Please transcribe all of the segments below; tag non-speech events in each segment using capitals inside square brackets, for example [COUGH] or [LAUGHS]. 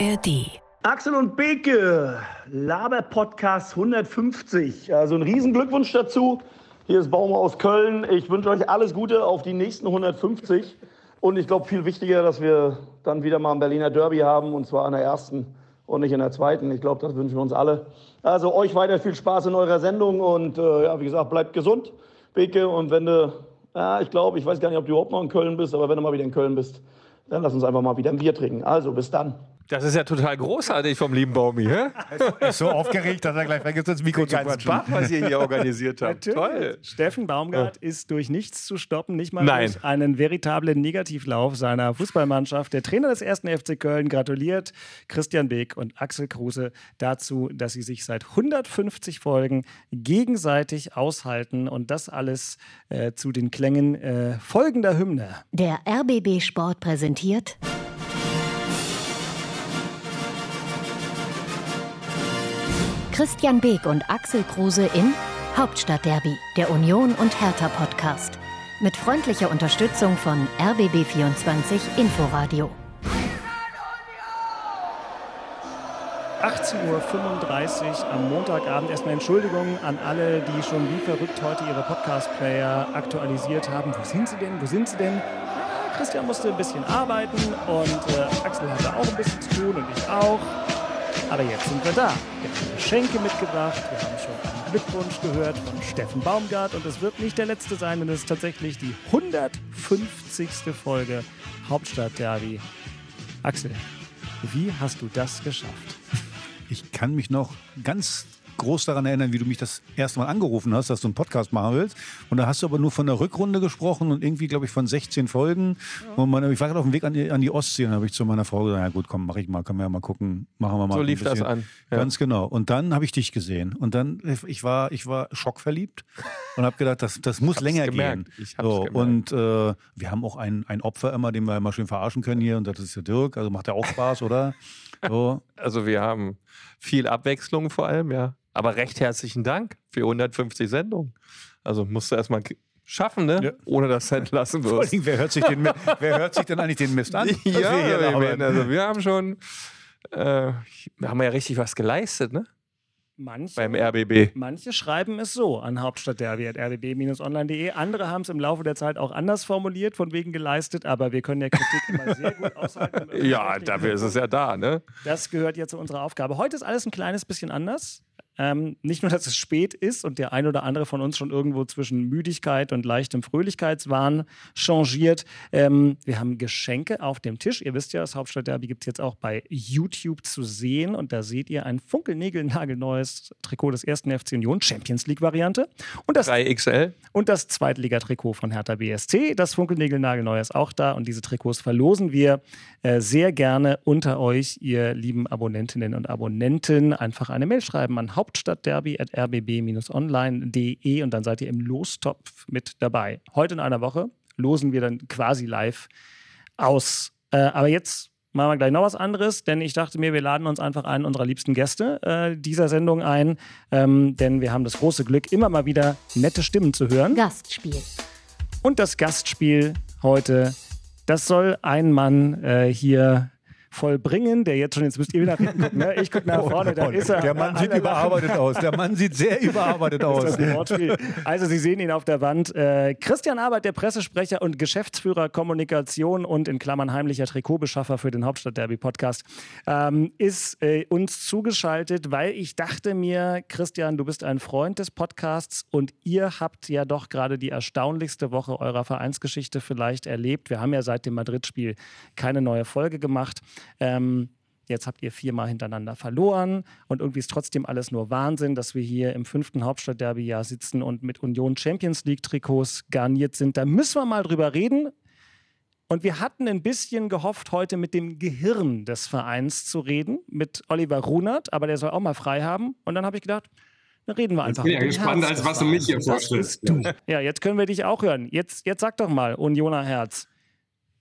ARD. Axel und Beke, Laber-Podcast 150. Also ein Riesenglückwunsch dazu. Hier ist Baum aus Köln. Ich wünsche euch alles Gute auf die nächsten 150. Und ich glaube, viel wichtiger, dass wir dann wieder mal ein Berliner Derby haben und zwar an der ersten und nicht in der zweiten. Ich glaube, das wünschen wir uns alle. Also euch weiter viel Spaß in eurer Sendung und äh, ja, wie gesagt, bleibt gesund, Beke. Und wenn du, ja, ich glaube, ich weiß gar nicht, ob du überhaupt noch in Köln bist, aber wenn du mal wieder in Köln bist, dann lass uns einfach mal wieder ein Bier trinken. Also bis dann. Das ist ja total großartig vom lieben Baumi, hä? Er ist so aufgeregt, dass er gleich vergisst, ins Mikro zu Ganz quatschen. Bach, was ihr hier organisiert habt. Natürlich. Toll. Steffen Baumgart ist durch nichts zu stoppen, nicht mal Nein. durch einen veritablen Negativlauf seiner Fußballmannschaft. Der Trainer des ersten FC Köln gratuliert Christian Beek und Axel Kruse dazu, dass sie sich seit 150 Folgen gegenseitig aushalten und das alles äh, zu den Klängen äh, folgender Hymne. Der RBB Sport präsentiert Christian Beek und Axel Kruse in Hauptstadtderby, der Union und Hertha Podcast. Mit freundlicher Unterstützung von RBB24 Inforadio. 18.35 Uhr am Montagabend. Erstmal Entschuldigung an alle, die schon wie verrückt heute ihre Podcast-Player aktualisiert haben. Wo sind sie denn? Wo sind sie denn? Ja, Christian musste ein bisschen arbeiten und äh, Axel hatte auch ein bisschen zu tun und ich auch. Aber jetzt sind wir da. Wir haben Geschenke mitgebracht. Wir haben schon einen Glückwunsch gehört von Steffen Baumgart. Und es wird nicht der letzte sein, denn es ist tatsächlich die 150. Folge Hauptstadt-Derby. Axel, wie hast du das geschafft? Ich kann mich noch ganz groß daran erinnern, wie du mich das erste Mal angerufen hast, dass du einen Podcast machen willst. Und da hast du aber nur von der Rückrunde gesprochen und irgendwie, glaube ich, von 16 Folgen. Und man, ich war gerade auf dem Weg an die, an die Ostsee und habe ich zu meiner Frau gesagt, ja gut, komm, mach ich mal, können wir ja mal gucken, machen wir mal. So lief das bisschen. an. Ja. Ganz genau. Und dann habe ich dich gesehen. Und dann, ich war, ich war schockverliebt und habe gedacht, das, das muss länger gemerkt. gehen. Ich hab's so, gemerkt. und äh, wir haben auch ein, ein Opfer immer, den wir immer schön verarschen können hier. Und das ist der Dirk. Also macht ja auch Spaß, oder? So. [LAUGHS] Also wir haben viel Abwechslung vor allem, ja. Aber recht herzlichen Dank für 150 Sendungen. Also musst du erstmal schaffen, ne? Ja. Ohne dass du entlassen Vor wirst. Wer hört sich, den, [LAUGHS] wer hört sich denn eigentlich den Mist an? Ja, wir meine, also wir haben schon, äh, wir haben ja richtig was geleistet, ne? Manche, Beim RBB. manche schreiben es so an hauptstadtderby.rbb-online.de. Andere haben es im Laufe der Zeit auch anders formuliert, von wegen geleistet, aber wir können ja Kritik immer sehr gut [LAUGHS] aushalten. Ja, dafür ist es ja da, ne? Das gehört ja zu unserer Aufgabe. Heute ist alles ein kleines bisschen anders. Ähm, nicht nur, [LAUGHS] dass es spät ist und der ein oder andere von uns schon irgendwo zwischen Müdigkeit und leichtem Fröhlichkeitswahn changiert. Ähm, wir haben Geschenke auf dem Tisch. Ihr wisst ja, das Hauptstadtderby gibt es jetzt auch bei YouTube zu sehen. Und da seht ihr ein funkelnägelnagelneues Trikot des ersten FC Union, Champions League-Variante. Und das 3XL. und das Zweitligatrikot von Hertha BSC. Das Funkelnägelnagelneu ist auch da und diese Trikots verlosen wir äh, sehr gerne unter euch, ihr lieben Abonnentinnen und Abonnenten. Einfach eine Mail schreiben an hauptstadtderby.rbb-online.de und dann seid ihr im Lostopf mit dabei. Heute in einer Woche losen wir dann quasi live aus. Äh, aber jetzt machen wir gleich noch was anderes, denn ich dachte mir, wir laden uns einfach einen unserer liebsten Gäste äh, dieser Sendung ein, ähm, denn wir haben das große Glück, immer mal wieder nette Stimmen zu hören. Gastspiel. Und das Gastspiel heute, das soll ein Mann äh, hier vollbringen, der jetzt schon, jetzt müsst ihr wieder nach hinten gucken, ne? ich gucke nach vorne, da ist er. Der Mann sieht Alle überarbeitet aus. Der Mann sieht sehr [LAUGHS] überarbeitet aus. Also Sie sehen ihn auf der Wand. Äh, Christian Arbeit, der Pressesprecher und Geschäftsführer Kommunikation und in Klammern heimlicher Trikotbeschaffer für den Hauptstadt-Derby-Podcast, ähm, ist äh, uns zugeschaltet, weil ich dachte mir, Christian, du bist ein Freund des Podcasts und ihr habt ja doch gerade die erstaunlichste Woche eurer Vereinsgeschichte vielleicht erlebt. Wir haben ja seit dem Madrid-Spiel keine neue Folge gemacht. Ähm, Jetzt habt ihr viermal hintereinander verloren und irgendwie ist trotzdem alles nur Wahnsinn, dass wir hier im fünften Hauptstadtderby-Jahr sitzen und mit Union Champions League-Trikots garniert sind. Da müssen wir mal drüber reden. Und wir hatten ein bisschen gehofft, heute mit dem Gehirn des Vereins zu reden, mit Oliver Runert, aber der soll auch mal frei haben. Und dann habe ich gedacht, dann reden wir einfach. bin ich ja mit dem gespannt, als was du mich hier vorstellst. Ja, jetzt können wir dich auch hören. Jetzt, jetzt sag doch mal, Unioner Herz,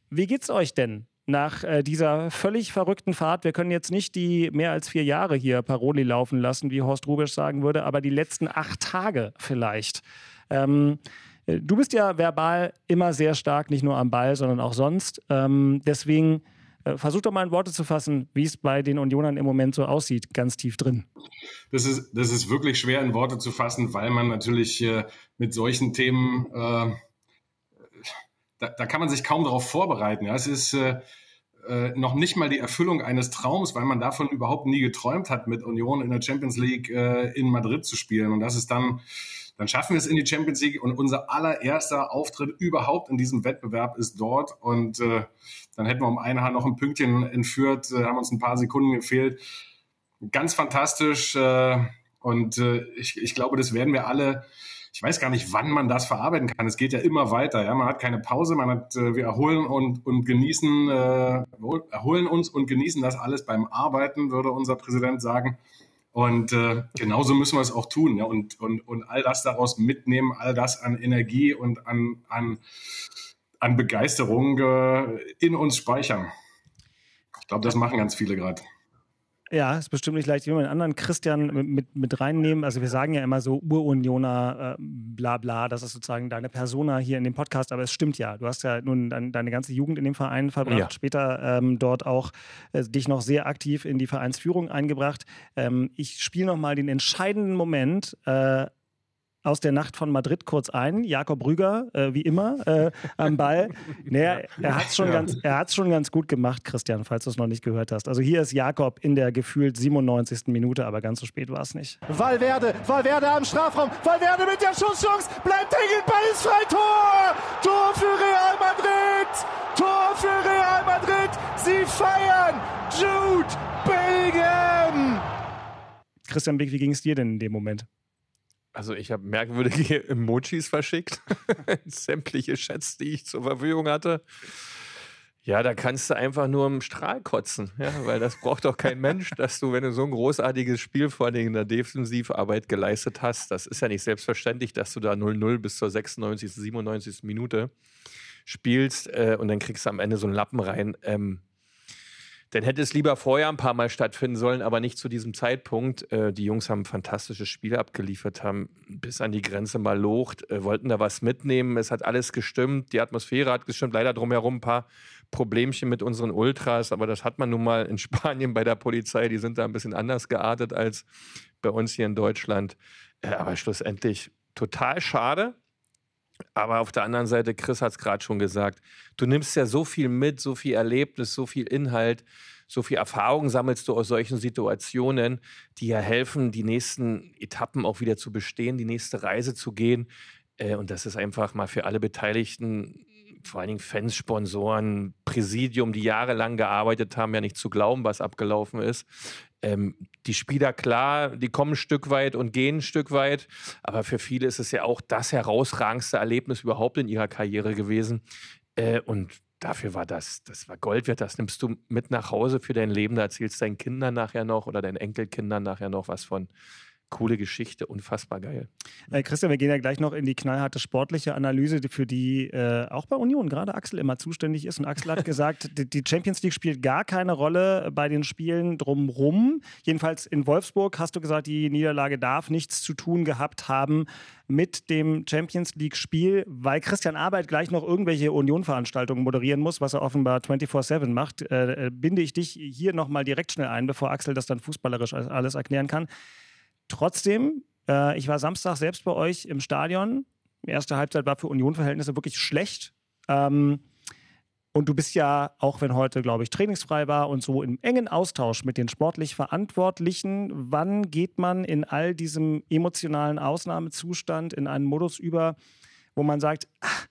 wie geht's euch denn nach äh, dieser völlig verrückten Fahrt? Wir können jetzt nicht die mehr als vier Jahre hier Paroli laufen lassen, wie Horst Rubisch sagen würde, aber die letzten acht Tage vielleicht. Ähm, äh, du bist ja verbal immer sehr stark, nicht nur am Ball, sondern auch sonst. Ähm, deswegen Äh, versuch doch mal in Worte zu fassen, wie es bei den Unionern im Moment so aussieht, ganz tief drin. Das ist, das ist wirklich schwer in Worte zu fassen, weil man natürlich äh, mit solchen Themen, äh, da, da, kann man sich kaum darauf vorbereiten. Ja? Es ist äh, äh, noch nicht mal die Erfüllung eines Traums, weil man davon überhaupt nie geträumt hat, mit Union in der Champions League äh, in Madrid zu spielen. Und das ist dann, dann schaffen wir es in die Champions League und unser allererster Auftritt überhaupt in diesem Wettbewerb ist dort. Und äh, dann hätten wir um ein Haar noch ein Pünktchen entführt, äh, haben uns ein paar Sekunden gefehlt. Ganz fantastisch. Äh, und ich, ich glaube, das werden wir alle ich weiß gar nicht, wann man das verarbeiten kann. Es geht ja immer weiter. Ja, man hat keine Pause, man hat, äh, wir erholen und, und genießen, äh, erholen uns und genießen das alles beim Arbeiten, würde unser Präsident sagen. Und äh, genauso müssen wir es auch tun. Ja? Und, und, und all das daraus mitnehmen, all das an Energie und an, an, an Begeisterung äh, in uns speichern. Ich glaube, das machen ganz viele gerade. Ja, ist bestimmt nicht leicht. Ich will einen anderen Christian mit, mit reinnehmen. Also wir sagen ja immer so Urunioner, äh, bla bla, das ist sozusagen deine Persona hier in dem Podcast, aber es stimmt ja. Du hast ja nun dein, deine ganze Jugend in dem Verein verbracht, ja. später ähm, dort auch äh, dich noch sehr aktiv in die Vereinsführung eingebracht. Ähm, ich spiele nochmal den entscheidenden Moment. Äh, aus der Nacht von Madrid kurz ein. Jakob Rüger, äh, wie immer, äh, am Ball. Naja, er hat es schon, ja. ganz, schon ganz gut gemacht, Christian, falls du es noch nicht gehört hast. Also hier ist Jakob in der gefühlt 97. Minute, aber ganz so spät war es nicht. Valverde, Valverde am Strafraum, Valverde mit der Schusschance, bleibt hängen, Ball ist frei, Tor! Tor für Real Madrid! Tor für Real Madrid! Sie feiern! Jude Bellingham! Christian Beck, wie ging es dir denn in dem Moment? Also ich habe merkwürdige [LAUGHS] Emojis verschickt, [LAUGHS] sämtliche Chats, die ich zur Verfügung hatte. Ja, da kannst du einfach nur im Strahl kotzen, ja, weil das braucht doch kein Mensch, [LAUGHS] dass du, wenn du so ein großartiges Spiel vor allem in der Defensivarbeit geleistet hast, das ist ja nicht selbstverständlich, dass du da 0-0 bis zur 96., 97. Minute spielst äh, und dann kriegst du am Ende so einen Lappen rein. Ähm, dann hätte es lieber vorher ein paar Mal stattfinden sollen, aber nicht zu diesem Zeitpunkt. Äh, die Jungs haben fantastisches Spiel abgeliefert, haben bis an die Grenze mal locht, äh, wollten da was mitnehmen. Es hat alles gestimmt, die Atmosphäre hat gestimmt. Leider drumherum ein paar Problemchen mit unseren Ultras, aber das hat man nun mal in [LAUGHS] Spanien bei der Polizei. Die sind da ein bisschen anders geartet als bei uns hier in Deutschland. Äh, aber schlussendlich total schade. Aber auf der anderen Seite, Chris hat es gerade schon gesagt, du nimmst ja so viel mit, so viel Erlebnis, so viel Inhalt, so viel Erfahrung sammelst du aus solchen Situationen, die ja helfen, die nächsten Etappen auch wieder zu bestehen, die nächste Reise zu gehen. Äh, und das ist einfach mal für alle Beteiligten, vor allen Dingen Fans, Sponsoren, Präsidium, die jahrelang gearbeitet haben, ja nicht zu glauben, was abgelaufen ist ähm, die Spieler, klar, die kommen ein Stück weit und gehen ein Stück weit, aber für viele ist es ja auch das herausragendste Erlebnis überhaupt in ihrer Karriere gewesen. Äh, und dafür war das, das war Gold wert. Das nimmst du mit nach Hause für dein Leben. Da erzählst deinen Kindern nachher noch oder deinen Enkelkindern nachher noch was von coole Geschichte, unfassbar geil. Äh, Christian, wir gehen ja gleich noch in die knallharte sportliche Analyse, für die äh, auch bei Union gerade Axel immer zuständig ist. Und Axel hat [LAUGHS] gesagt, die Champions League spielt gar keine Rolle bei den Spielen drumrum. Jedenfalls in Wolfsburg hast du gesagt, die Niederlage darf nichts zu tun gehabt haben mit dem Champions League-Spiel, weil Christian Arbeit gleich noch irgendwelche Union-Veranstaltungen moderieren muss, was er offenbar 24-7 macht, äh, binde ich dich hier nochmal direkt schnell ein, bevor Axel das dann fußballerisch alles erklären kann. Trotzdem, äh, ich war Samstag selbst bei euch im Stadion. Die erste Halbzeit war für Union-Verhältnisse wirklich schlecht. Ähm, und du bist ja, auch wenn heute, glaube ich, trainingsfrei war und so im engen Austausch mit den sportlich Verantwortlichen. Wann geht man in all diesem emotionalen Ausnahmezustand in einen Modus über, wo man sagt, ach,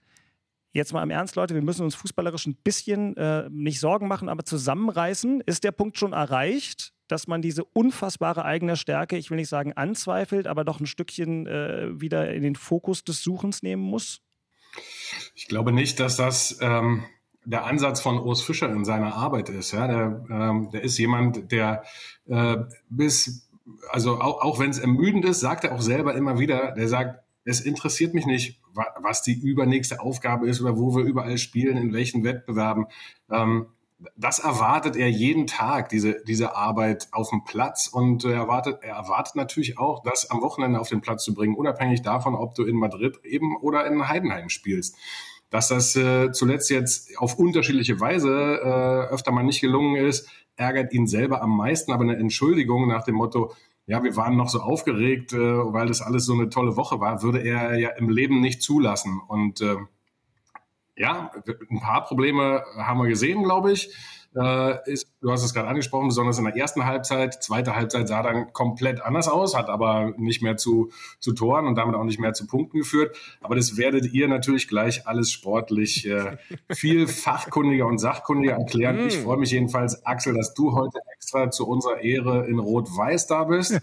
jetzt mal im Ernst, Leute, wir müssen uns fußballerisch ein bisschen äh, nicht Sorgen machen, aber zusammenreißen. Ist der Punkt schon erreicht? Dass man diese unfassbare eigene Stärke, ich will nicht sagen anzweifelt, aber doch ein Stückchen äh, wieder in den Fokus des Suchens nehmen muss? Ich glaube nicht, dass das ähm, der Ansatz von Urs Fischer in seiner Arbeit ist. Ja? Der, ähm, der ist jemand, der äh, bis, also auch, auch wenn es ermüdend ist, sagt er auch selber immer wieder, der sagt, es interessiert mich nicht, was die übernächste Aufgabe ist oder wo wir überall spielen, in welchen Wettbewerben. Ähm, das erwartet er jeden Tag, diese, diese Arbeit auf dem Platz. Und er erwartet, er erwartet natürlich auch, das am Wochenende auf den Platz zu bringen, unabhängig davon, ob du in Madrid eben oder in Heidenheim spielst. dass das äh, zuletzt jetzt auf unterschiedliche Weise äh, öfter mal nicht gelungen ist, ärgert ihn selber am meisten, aber eine Entschuldigung nach dem Motto, ja, wir waren noch so aufgeregt, äh, weil das alles so eine tolle Woche war, würde er ja im Leben nicht zulassen. Und äh, ja, ein paar Probleme haben wir gesehen, glaube ich. Äh, ist, du hast es gerade angesprochen, besonders in der ersten Halbzeit. Zweite Halbzeit sah dann komplett anders aus, hat aber nicht mehr zu, zu Toren und damit auch nicht mehr zu Punkten geführt. Aber das werdet ihr natürlich gleich alles sportlich äh, [LAUGHS] viel fachkundiger und sachkundiger erklären. Ich mm. freue mich jedenfalls, Axel, dass du heute extra zu unserer Ehre in Rot-Weiß da bist. [LAUGHS]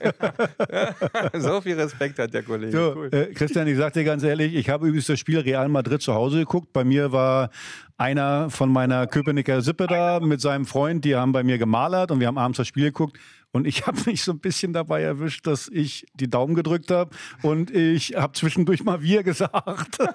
so viel Respekt hat der Kollege. So, cool. äh, Christian, ich sag dir ganz ehrlich, ich habe übrigens das Spiel Real Madrid zu Hause geguckt. Bei mir war einer von meiner Köpenicker Sippe da mit seinem Freund, die haben bei mir gemalert und wir haben abends das Spiel geguckt. Und ich [LAUGHS] habe mich so ein bisschen dabei erwischt, dass ich die Daumen gedrückt habe und ich habe zwischendurch mal wir gesagt. [LAUGHS]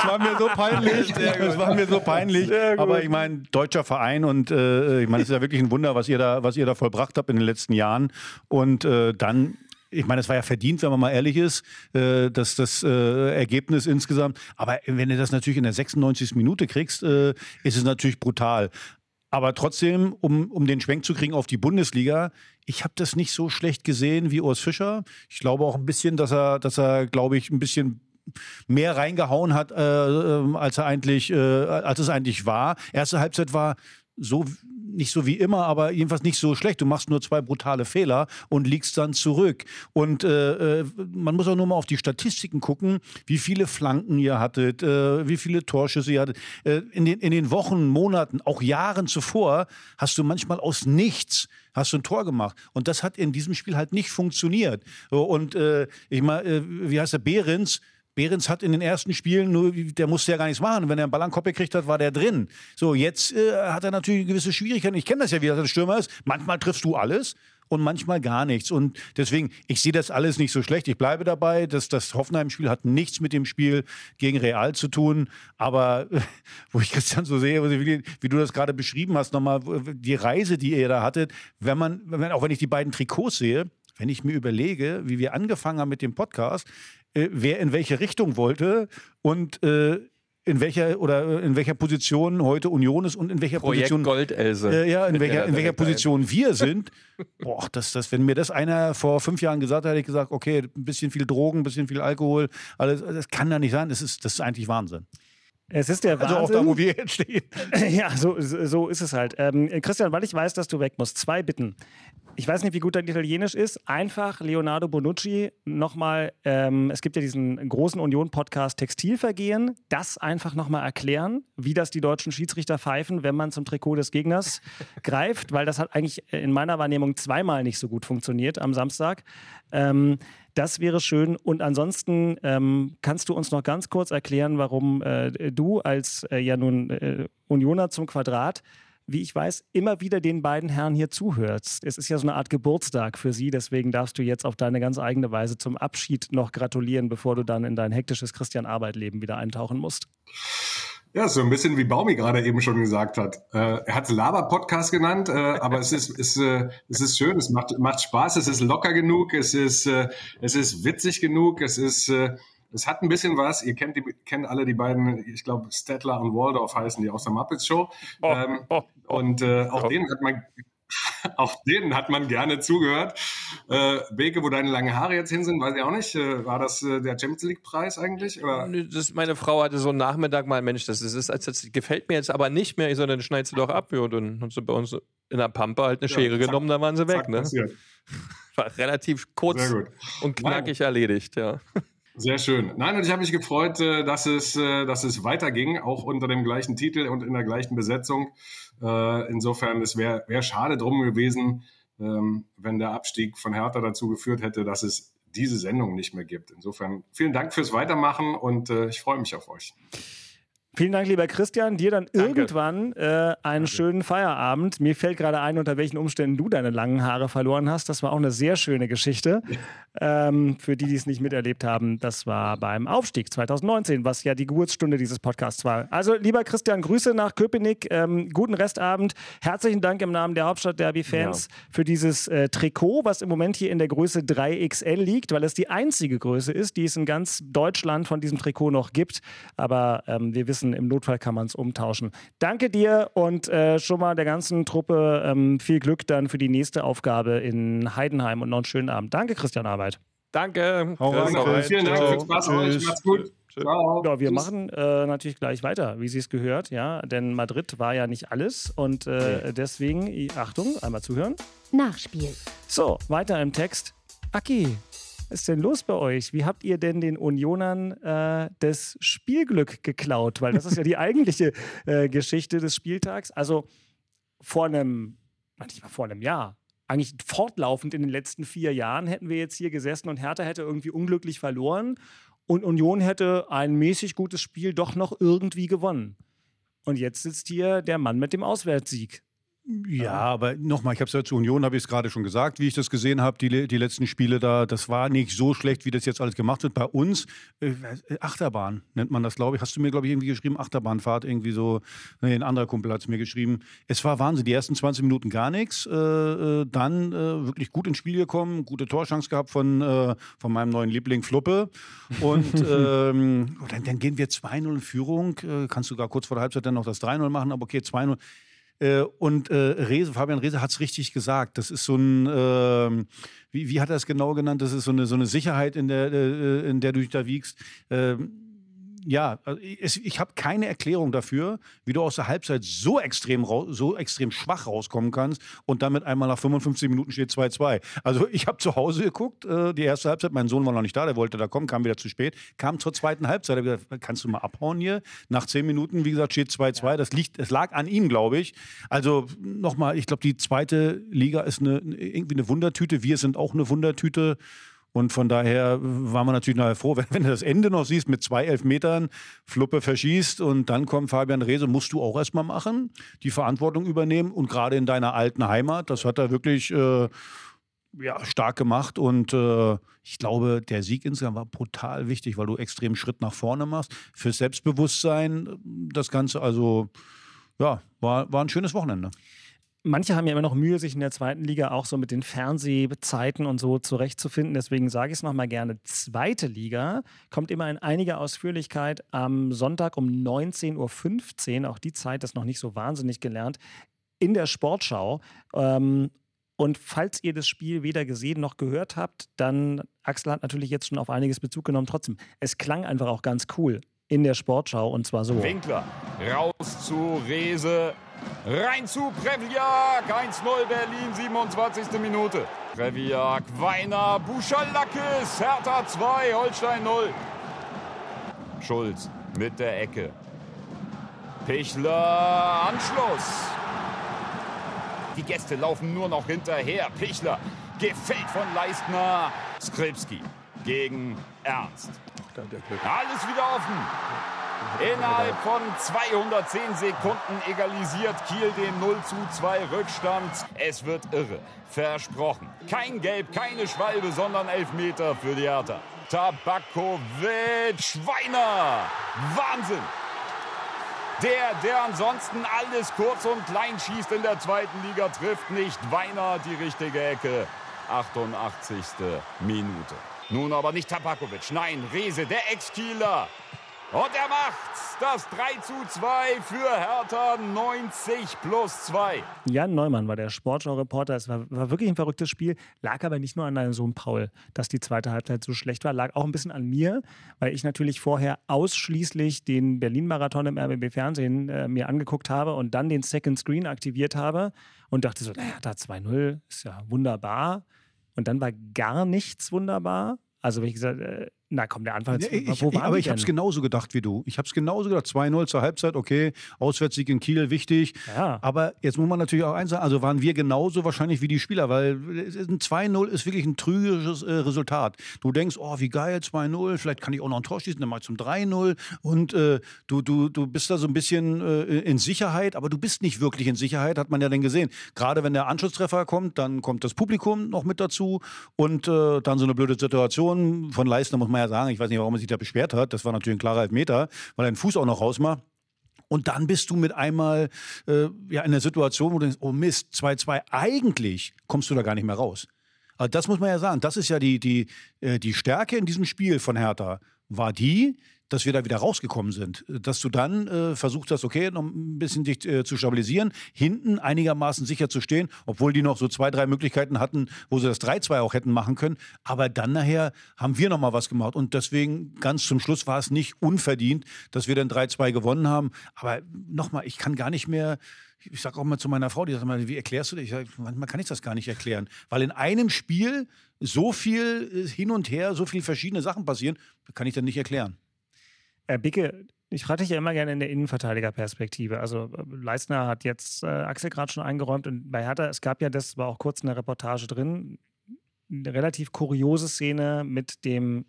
Es war mir so peinlich. Es war mir so peinlich. Aber ich meine, deutscher Verein und äh, ich meine, es ist ja wirklich ein Wunder, was ihr da, was ihr da vollbracht habt in den letzten Jahren. Und äh, dann ich meine, es war ja verdient, wenn man mal ehrlich ist, äh, dass das äh, Ergebnis insgesamt. Aber wenn du das natürlich in der 96. Minute kriegst, äh, ist es natürlich brutal. Aber trotzdem, um, um den Schwenk zu kriegen auf die Bundesliga, ich habe das nicht so schlecht gesehen wie Urs Fischer. Ich glaube auch ein bisschen, dass er, dass er, glaube ich, ein bisschen mehr reingehauen hat, äh, äh als er eigentlich, äh, als es eigentlich war. Erste Halbzeit war so nicht so wie immer, aber jedenfalls nicht so schlecht. Du machst nur zwei brutale Fehler und liegst dann zurück. Und äh, äh, man muss auch nur mal auf die Statistiken gucken, wie viele Flanken ihr hattet, äh, wie viele Torschüsse ihr hattet. Äh, in, den, in den Wochen, Monaten, auch Jahren zuvor hast du manchmal aus nichts hast du ein Tor gemacht. Und das hat in diesem Spiel halt nicht funktioniert. Und äh, ich meine, äh, wie heißt der Behrens? Behrens hat in den ersten Spielen nur, der musste ja gar nichts machen. Wenn er einen Ball an Kopf gekriegt hat, war der drin. So, jetzt äh, hat er natürlich gewisse Schwierigkeiten. Ich kenne das ja, wie er ein Stürmer ist. Manchmal triffst du alles und manchmal gar nichts. Und deswegen, ich sehe das alles nicht so schlecht. Ich bleibe dabei, dass das Hoffenheim-Spiel hat nichts mit dem Spiel gegen Real zu tun. Aber [LAUGHS] wo ich Christian so sehe, wie, wie du das gerade beschrieben hast, nochmal die Reise, die ihr da hattet, wenn man, wenn, auch wenn ich die beiden Trikots sehe, wenn ich mir überlege, wie wir angefangen haben mit dem Podcast, äh, wer in welche Richtung wollte und äh, in welcher oder äh, in welcher Position heute Union ist und in welcher Projekt Position Goldelse. Äh, ja, in welcher, [LAUGHS] in welcher Position wir sind. Boah, das, das, wenn mir das einer vor fünf Jahren gesagt hat, hätte ich gesagt, okay, ein bisschen viel Drogen, ein bisschen viel Alkohol, alles, das kann da nicht sein. Das ist, das ist eigentlich Wahnsinn. Es ist der Wahnsinn. Also auch da, wo wir jetzt stehen. [LAUGHS] Ja, so, so ist es halt. Ähm, Christian, weil ich weiß, dass du weg musst, zwei Bitten ich weiß nicht, wie gut dein Italienisch ist. Einfach Leonardo Bonucci nochmal, ähm, es gibt ja diesen großen Union-Podcast Textilvergehen, das einfach nochmal erklären, wie das die deutschen Schiedsrichter pfeifen, wenn man zum Trikot des Gegners [LAUGHS] greift, weil das hat eigentlich in meiner Wahrnehmung zweimal nicht so gut funktioniert am Samstag. Ähm, das wäre schön. Und ansonsten ähm, kannst du uns noch ganz kurz erklären, warum äh, du als äh, ja nun äh, Unioner zum Quadrat wie ich weiß, immer wieder den beiden Herren hier zuhörst. Es ist ja so eine Art Geburtstag für sie, deswegen darfst du jetzt auf deine ganz eigene Weise zum Abschied noch gratulieren, bevor du dann in dein hektisches Christian-Arbeit-Leben wieder eintauchen musst. Ja, so ein bisschen wie Baumi gerade eben schon gesagt hat. Äh, er hat es Laber-Podcast genannt, äh, aber es ist, ist, äh, es ist schön, es macht, macht Spaß, es ist locker genug, es ist, äh, es ist witzig genug, es ist, äh, es hat ein bisschen was, ihr kennt, die, kennt alle die beiden, ich glaube, Stettler und Waldorf heißen die aus der Muppets Show. Oh, ähm, oh, oh, und äh, auch, denen hat man, auch denen hat man gerne zugehört. Äh, Beke, wo deine langen Haare jetzt hin sind, weiß ich auch nicht. Äh, war das äh, der Champions League-Preis eigentlich? Oder? Das, meine Frau hatte so einen Nachmittag mal, Mensch, das, ist, das, das gefällt mir jetzt aber nicht mehr, sondern schneid sie doch ab. Ja, und dann haben sie bei uns in der Pampa halt eine Schere ja, zack, genommen, dann waren sie weg. Ne? [LAUGHS] War relativ kurz und knackig Nein. erledigt, ja. Sehr schön. Nein, und ich habe mich gefreut, äh, dass es, äh, dass es weiterging, auch unter dem gleichen Titel und in der gleichen Besetzung. Äh, insofern, es wäre wär schade drum gewesen, ähm, wenn der Abstieg von Hertha dazu geführt hätte, dass es diese Sendung nicht mehr gibt. Insofern vielen Dank fürs Weitermachen und ich freue mich auf euch. Vielen Dank, lieber Christian. Dir dann Danke. irgendwann äh, einen Danke. schönen Feierabend. Mir fällt gerade ein, unter welchen Umständen du deine langen Haare verloren hast. Das war auch eine sehr schöne Geschichte. [LAUGHS] Ähm, für die, die es nicht miterlebt haben, das war beim Aufstieg 2019, was ja die Geburtsstunde dieses Podcasts war. Also, lieber Christian, Grüße nach Köpenick. Ähm, guten Restabend. Herzlichen Dank im Namen der Hauptstadt-Derby-Fans ja. für dieses äh, Trikot, was im Moment hier in der Größe 3XL liegt, weil es die einzige Größe ist, die es in ganz Deutschland von diesem Trikot noch gibt. Aber ähm, wir wissen, wissen, im Notfall kann man es umtauschen. Danke dir und äh, schon mal der ganzen Truppe ähm, viel Glück dann für die nächste Aufgabe in Heidenheim und noch einen schönen Abend. Danke, Christian Arbeit. Danke. Hau rein, Chris. Vielen Dank, Ciao. viel Spaß euch. Tschüss. Macht's gut. Ciao. Ja, wir Tschüss. machen äh, natürlich gleich weiter, wie Sie es gehört, ja, denn Madrid war ja nicht alles und äh, deswegen, i- Achtung, einmal zuhören. Nachspiel. So, weiter im Text. Aki, was ist denn los bei euch? Wie habt ihr denn den Unionern äh, das Spielglück geklaut? Weil das ist ja die [LAUGHS] eigentliche äh, Geschichte des Spieltags. Also vor einem, nicht mal vor einem Jahr, eigentlich fortlaufend in den letzten vier Jahren hätten wir jetzt hier gesessen und Hertha hätte irgendwie unglücklich verloren und Union hätte ein mäßig gutes Spiel doch noch irgendwie gewonnen. Und jetzt sitzt hier der Mann mit dem Auswärtssieg. Ja, aber nochmal, ich habe es ja zur Union, habe ich es gerade schon gesagt, wie ich das gesehen habe, die, die letzten Spiele da, das war nicht so schlecht, wie das jetzt alles gemacht wird. Bei uns, äh, Achterbahn nennt man das, glaube ich. Hast du mir, glaube ich, irgendwie geschrieben, Achterbahnfahrt, irgendwie so, nee, ein anderer Kumpel hat es mir geschrieben. Es war Wahnsinn, die ersten 20 Minuten gar nichts, äh, äh, dann äh, wirklich gut ins Spiel gekommen, gute Torchance gehabt von, äh, von meinem neuen Liebling Fluppe. Und [LAUGHS] ähm, oh, dann, dann gehen wir 2-0 in Führung, äh, kannst du sogar kurz vor der Halbzeit dann noch das 3-0 machen, aber okay, 2-0. Äh, und äh, Rese, Fabian Rese hat es richtig gesagt. Das ist so ein, ähm, wie, wie hat er es genau genannt? Das ist so eine, so eine Sicherheit, in der, äh, in der du dich da wiegst. Ja, also es, ich habe keine Erklärung dafür, wie du aus der Halbzeit so extrem, so extrem schwach rauskommen kannst und damit einmal nach 55 Minuten steht 2-2. Also ich habe zu Hause geguckt, äh, die erste Halbzeit, mein Sohn war noch nicht da, der wollte da kommen, kam wieder zu spät, kam zur zweiten Halbzeit, hab gesagt, kannst du mal abhauen hier? Nach 10 Minuten, wie gesagt, steht 2-2, das, liegt, das lag an ihm, glaube ich. Also nochmal, ich glaube, die zweite Liga ist eine, irgendwie eine Wundertüte, wir sind auch eine Wundertüte. Und von daher war man natürlich nachher froh, wenn, [LAUGHS] wenn du das Ende noch siehst mit zwei Elfmetern, Fluppe verschießt und dann kommt Fabian Rehse, musst du auch erstmal machen, die Verantwortung übernehmen und gerade in deiner alten Heimat, das hat er wirklich äh, ja, stark gemacht und äh, ich glaube, der Sieg insgesamt war brutal wichtig, weil du extrem Schritt nach vorne machst. Fürs Selbstbewusstsein, das Ganze, also ja, war, war ein schönes Wochenende. Manche haben ja immer noch Mühe, sich in der zweiten Liga auch so mit den Fernsehzeiten und so zurechtzufinden. Deswegen sage ich es nochmal gerne. Zweite Liga kommt immer in einiger Ausführlichkeit am Sonntag um 19.15 Uhr. Auch die Zeit ist noch nicht so wahnsinnig gelernt. In der Sportschau. Ähm, und falls ihr das Spiel weder gesehen noch gehört habt, dann Axel hat natürlich jetzt schon auf einiges Bezug genommen. Trotzdem, es klang einfach auch ganz cool in der Sportschau und zwar so. Winkler raus zu Rese, rein zu Previak, 1-0 Berlin, 27. Minute. Previak, Weiner, Buschalakis, Hertha 2, Holstein 0. Schulz mit der Ecke. Pichler, Anschluss. Die Gäste laufen nur noch hinterher. Pichler, gefällt von Leistner. Skripski gegen Ernst. Alles wieder offen. Innerhalb von 210 Sekunden egalisiert Kiel den 0 zu 2 Rückstand. Es wird irre. Versprochen. Kein Gelb, keine Schwalbe, sondern Elfmeter für die Hertha. Tabakovic, Schweiner. Wahnsinn. Der, der ansonsten alles kurz und klein schießt in der zweiten Liga, trifft nicht. Weiner die richtige Ecke. 88. Minute. Nun aber nicht Tabakovic, nein, Rese, der Ex-Kieler. Und er macht's. Das 3 zu 2 für Hertha 90 plus 2. Jan Neumann war der Sportschau-Reporter. Es war, war wirklich ein verrücktes Spiel. Lag aber nicht nur an deinem Sohn Paul, dass die zweite Halbzeit so schlecht war. Lag auch ein bisschen an mir, weil ich natürlich vorher ausschließlich den Berlin-Marathon im RBB-Fernsehen äh, mir angeguckt habe und dann den Second Screen aktiviert habe und dachte so, naja, da 2-0 ist ja wunderbar. Und dann war gar nichts wunderbar. Also, ich gesagt, äh, na komm, der Anfang. Ja, ich, wo waren aber ich habe es genauso gedacht wie du. Ich habe es genauso gedacht. 2-0 zur Halbzeit, okay. Auswärtssieg in Kiel, wichtig. Ja. Aber jetzt muss man natürlich auch eins sagen, also waren wir genauso wahrscheinlich wie die Spieler, weil ein 2-0 ist wirklich ein trügerisches äh, Resultat. Du denkst, oh, wie geil, 2-0, vielleicht kann ich auch noch ein Tor schießen, dann mal zum 3-0. Und äh, du, du, du bist da so ein bisschen äh, in Sicherheit, aber du bist nicht wirklich in Sicherheit, hat man ja dann gesehen. Gerade wenn der Anschlusstreffer kommt, dann kommt das Publikum noch mit dazu und äh, dann so eine blöde Situation von Leistner, muss man ja sagen. Ich weiß nicht, warum er sich da beschwert hat. Das war natürlich ein klarer Elfmeter, weil er den Fuß auch noch rausmacht. Und dann bist du mit einmal äh, ja, in der Situation, wo du denkst, oh Mist, 2-2, eigentlich kommst du da gar nicht mehr raus. Also das muss man ja sagen. Das ist ja die, die, äh, die Stärke in diesem Spiel von Hertha. War die, dass wir da wieder rausgekommen sind. Dass du dann äh, versucht hast, okay, noch ein bisschen dich äh, zu stabilisieren, hinten einigermaßen sicher zu stehen, obwohl die noch so zwei, drei Möglichkeiten hatten, wo sie das 3-2 auch hätten machen können. Aber dann nachher haben wir noch mal was gemacht. Und deswegen ganz zum Schluss war es nicht unverdient, dass wir dann 3-2 gewonnen haben. Aber nochmal, ich kann gar nicht mehr ich sage auch mal zu meiner Frau, die sagt mal, wie erklärst du das? Ich sag, manchmal kann ich das gar nicht erklären. Weil in einem Spiel so viel äh, hin und her, so viele verschiedene Sachen passieren, kann ich dann nicht erklären. Äh, Bicke, ich frage dich ja immer gerne in der Innenverteidigerperspektive. Also äh, Leistner hat jetzt äh, Axel gerade schon eingeräumt und bei Hertha, es gab ja, das war auch kurz in der Reportage drin, eine relativ kuriose Szene mit dem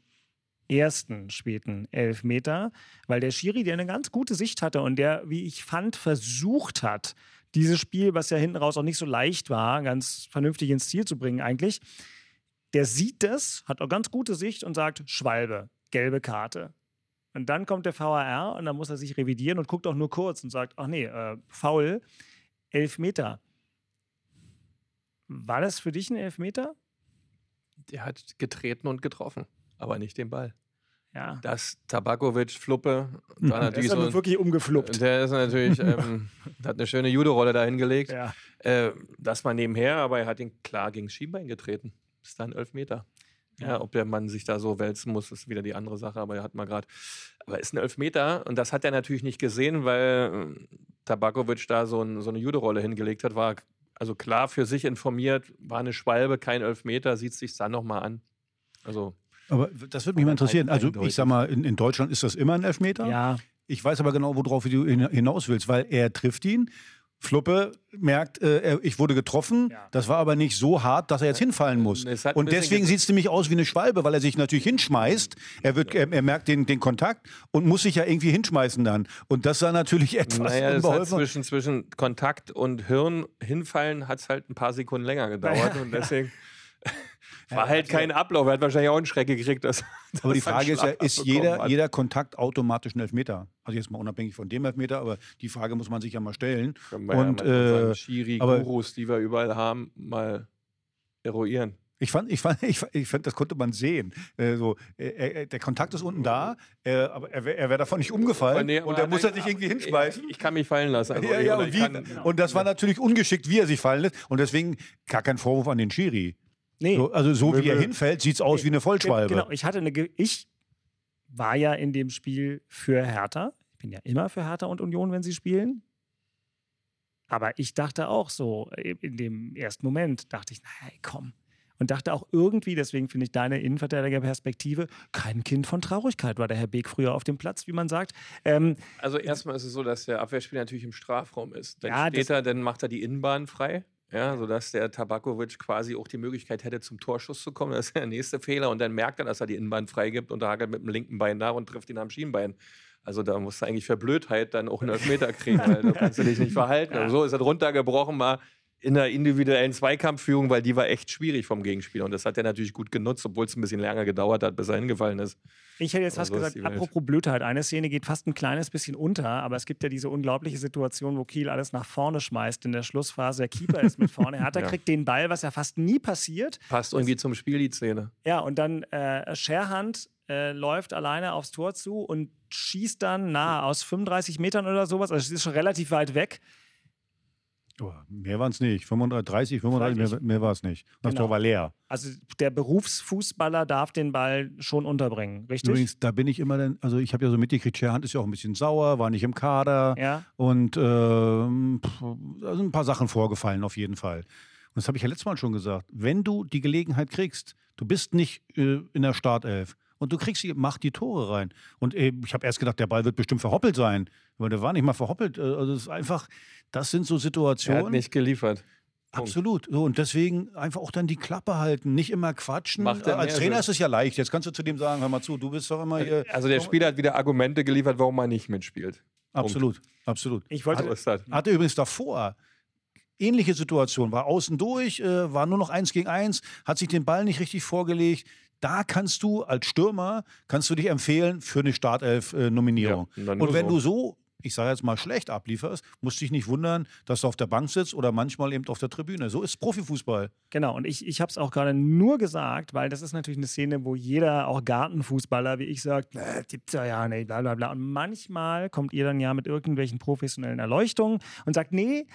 ersten späten Elfmeter, weil der Schiri, der eine ganz gute Sicht hatte und der, wie ich fand, versucht hat, dieses Spiel, was ja hinten raus auch nicht so leicht war, ganz vernünftig ins Ziel zu bringen eigentlich, der sieht das, hat auch ganz gute Sicht und sagt, Schwalbe, gelbe Karte. Und dann kommt der VAR und dann muss er sich revidieren und guckt auch nur kurz und sagt, ach nee, äh, faul, Elfmeter. War das für dich ein Elfmeter? Der hat getreten und getroffen, aber nicht den Ball. Ja. Das Tabakovic Fluppe war natürlich der ist so wirklich umgefluppt. Der ist natürlich [LAUGHS] ähm, hat eine schöne Judo-Rolle da hingelegt. Ja. Äh, das war nebenher, aber er hat ihn klar gegen Schienbein getreten. Ist dann elf Meter. Ja. ob der Mann sich da so wälzen muss, ist wieder die andere Sache, aber er hat mal gerade. Aber ist ein Elfmeter und das hat er natürlich nicht gesehen, weil äh, Tabakovic da so, ein, so eine Judo-Rolle hingelegt hat. War also klar für sich informiert, war eine Schwalbe, kein Elfmeter, sieht sich dann nochmal an. Also aber das würde mich mal interessieren. Also ich sag mal, in, in, Deutschland ist das immer ein Elfmeter. Ja. Ich weiß aber genau, worauf du hinaus willst, weil er trifft ihn. Fluppe merkt, äh, ich wurde getroffen. Ja. Das war aber nicht so hart, dass er jetzt hinfallen muss. Und deswegen sieht es nämlich aus wie eine Schwalbe, weil er sich natürlich hinschmeißt. Er, wird, er, er, merkt den, den Kontakt und muss sich ja irgendwie hinschmeißen dann. Und das sah natürlich [LAUGHS] etwas naja, unbeholfen. Zwischen, zwischen Kontakt und Hirn hinfallen hat es halt ein paar Sekunden länger gedauert. Ja, und deswegen. [LAUGHS] War halt kein Ablauf. Er hat wahrscheinlich auch einen Schreck gekriegt. Dass, aber die Frage ist ja, ist jeder, jeder Kontakt automatisch ein Elfmeter? Also jetzt mal unabhängig von dem Elfmeter, aber die Frage muss man sich ja mal stellen. Können wir Und, ja äh, Schiri-Gurus, die wir überall haben, mal eruieren. Ich fand, ich fand, [LAUGHS] ich, fand, ich fand, das konnte man sehen. Äh, so, äh, der Kontakt ist unten da, äh, aber er wäre wär davon nicht umgefallen nee, und er muss er sich irgendwie hinschmeißen. Ich, ich, kann mich fallen lassen. Also, ja, ja, und, wie, kann, und, das war natürlich ungeschickt, wie er sich fallen lässt. Und deswegen gar kein Vorwurf an den Schiri. Nee. So, also so wie er hinfällt, sieht es aus nee. wie eine Vollschwalbe. Genau, ich hatte eine, ich war ja in dem Spiel für Hertha. Ich bin ja immer für Hertha und Union, wenn sie spielen. Aber ich dachte auch so, in dem ersten Moment dachte ich, naja, komm. Und dachte auch irgendwie, deswegen finde ich deine Innenverteidigerperspektive, kein Kind von Traurigkeit war der Herr Beek früher auf dem Platz, wie man sagt. Ähm, also erstmal ist es so, dass der Abwehrspieler natürlich im Strafraum ist. Dann ja, steht er, dann macht er die Innenbahn frei ja, sodass der Tabakovic quasi auch die Möglichkeit hätte, zum Torschuss zu kommen. Das ist der nächste Fehler. Und dann merkt er, dass er die Innenbahn freigibt und hakelt mit dem linken Bein nach und trifft ihn am Schienbein. Also da musst du eigentlich für Blödheit dann auch einen Elfmeter kriegen, weil da kannst du dich nicht verhalten. Ja. Und so ist er runtergebrochen, mal in der individuellen Zweikampfführung, weil die war echt schwierig vom Gegenspieler. Und das hat er natürlich gut genutzt, obwohl es ein bisschen länger gedauert hat, bis er hingefallen ist. Ich hätte jetzt fast so gesagt, apropos Blödheit, eine Szene geht fast ein kleines bisschen unter, aber es gibt ja diese unglaubliche Situation, wo Kiel alles nach vorne schmeißt in der Schlussphase. Der Keeper ist mit vorne. [LAUGHS] Er hat, ja. kriegt den Ball, was ja fast nie passiert. Passt irgendwie zum Spiel, die Szene. Ja, und dann äh, Scherhand äh, läuft alleine aufs Tor zu und schießt dann na, aus 35 Metern oder sowas. Also es ist schon relativ weit weg. Oh, mehr waren es nicht. 35, 35, mehr, mehr war es nicht. Das genau. Tor war leer. Also der Berufsfußballer darf den Ball schon unterbringen, richtig? Übrigens, da bin ich immer dann, also ich habe ja so mitgekriegt, Scherhand ist ja auch ein bisschen sauer, war nicht im Kader. Ja. Und äh, also ein paar Sachen vorgefallen auf jeden Fall. Und das habe ich ja letztes Mal schon gesagt. Wenn du die Gelegenheit kriegst, du bist nicht äh, in der Startelf und du kriegst sie, mach die Tore rein. Und äh, ich habe erst gedacht, der Ball wird bestimmt verhoppelt sein. Aber der war nicht mal verhoppelt. Äh, also es ist einfach, das sind so Situationen. Er hat nicht geliefert. Absolut. So, und deswegen einfach auch dann die Klappe halten, nicht immer quatschen. Macht Als Trainer ist es ja leicht. Jetzt kannst du zu dem sagen, hör mal zu, du bist doch immer hier. Also der Spieler hat wieder Argumente geliefert, warum man nicht mitspielt. Absolut, Punkt. absolut. Ich wollte, hat, hatte übrigens davor ähnliche Situation, war außen durch, äh, war nur noch eins gegen eins, hat sich den Ball nicht richtig vorgelegt. Da kannst du als Stürmer, kannst du dich empfehlen für eine Startelf-Nominierung. Ja, und wenn so. du so ich sage jetzt mal, schlecht ablieferst, musst dich nicht wundern, dass du auf der Bank sitzt oder manchmal eben auf der Tribüne. So ist Profifußball. Genau, und ich, ich habe es auch gerade nur gesagt, weil das ist natürlich eine Szene, wo jeder, auch Gartenfußballer wie ich, sagt, äh, gibt's ja ja nicht, bla bla bla. Und manchmal kommt ihr dann ja mit irgendwelchen professionellen Erleuchtungen und sagt, nee,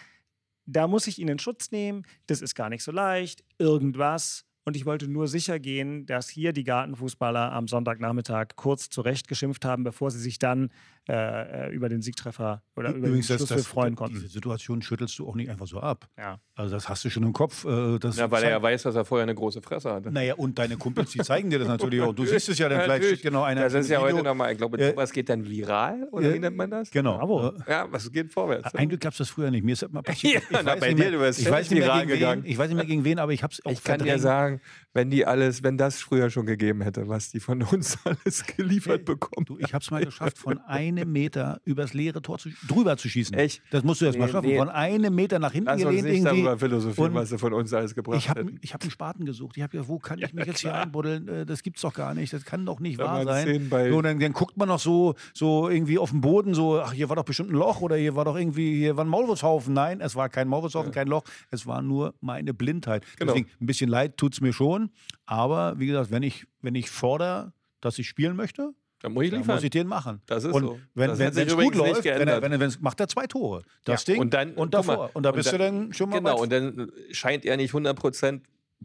da muss ich ihn in Schutz nehmen, das ist gar nicht so leicht, irgendwas. Und ich wollte nur sicher gehen, dass hier die Gartenfußballer am Sonntagnachmittag kurz zurechtgeschimpft haben, bevor sie sich dann äh, über den Siegtreffer oder über Übrigens, den das, Schlusswurf das, freuen Diese konnten. Situation schüttelst du auch nicht einfach so ab. Ja. Also das hast du schon im Kopf. Äh, das Ja, weil er ja weiß, dass er vorher eine große Fresse hatte. Naja, und deine Kumpels, die zeigen dir das natürlich auch. Du [LAUGHS] siehst es ja dann vielleicht Natürlich. schickt genau einer. Das ist ja Video. heute nochmal, ich glaube, Äh, sowas geht dann viral, oder äh, wie nennt man das? Genau. Bravo. Äh, Ja, was geht vorwärts? Ein Glück gab es das früher nicht. Mir ist das mal passiert. [LAUGHS] Ja, na, bei dir, du bist ich weiß nicht mehr viral gegen wen, gegangen. Ich weiß nicht mehr gegen wen, aber ich habe es auch Ich kann dir sagen, wenn die alles, wenn das früher schon gegeben hätte, was die von uns [LAUGHS] alles geliefert bekommen. Du, ich habe es mal geschafft, von einem Meter übers leere Tor zu, drüber zu schießen. Echt? Das musst du erst mal Nee, schaffen. nee. von einem Meter nach hinten Lass uns gelehnt nicht irgendwie. darüber philosophieren, Und was sie von uns alles gebracht Ich habe hab einen Spaten gesucht. Ich habe gedacht, wo kann [LAUGHS] ich mich jetzt hier einbuddeln? Äh, Das gibt's doch gar nicht. Das kann doch nicht Da wahr sein. So, dann, dann guckt man noch so, so irgendwie auf dem Boden, so, ach, hier war doch bestimmt ein Loch oder hier war doch irgendwie, hier war ein Maulwurfshaufen. Nein, es war kein Maulwurfshaufen, kein Loch. Es war nur meine Blindheit. Genau. Deswegen, ein bisschen leid tut's mir schon. Aber wie gesagt, wenn ich, wenn ich fordere, dass ich spielen möchte, Da muss ich dann liefern. muss ich den machen. Das ist und so. wenn es gut läuft, wenn er, wenn er, macht er zwei Tore. Das Ja, Ding und dann- und guck mal, davor. Und da und bist du dann- dann schon mal Genau, und dann scheint er nicht 100%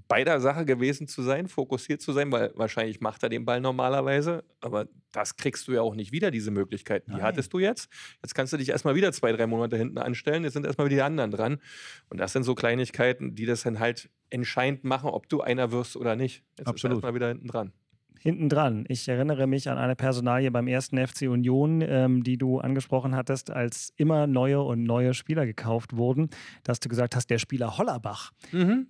bei der Sache gewesen zu sein, fokussiert zu sein, weil wahrscheinlich macht er den Ball normalerweise, aber das kriegst du ja auch nicht wieder, diese Möglichkeiten. Die Nein. hattest du jetzt. Jetzt kannst du dich erstmal wieder zwei, drei Monate hinten anstellen, jetzt sind erstmal wieder die anderen dran. Und das sind so Kleinigkeiten, die das dann halt entscheidend machen, ob du einer wirst oder nicht. Jetzt Absolut. ist erstmal wieder hinten dran. Hinten dran. Ich erinnere mich an eine Personalie beim ersten FC Union, ähm, die du angesprochen hattest, als immer neue und neue Spieler gekauft wurden, dass du gesagt hast, der Spieler Hollerbach,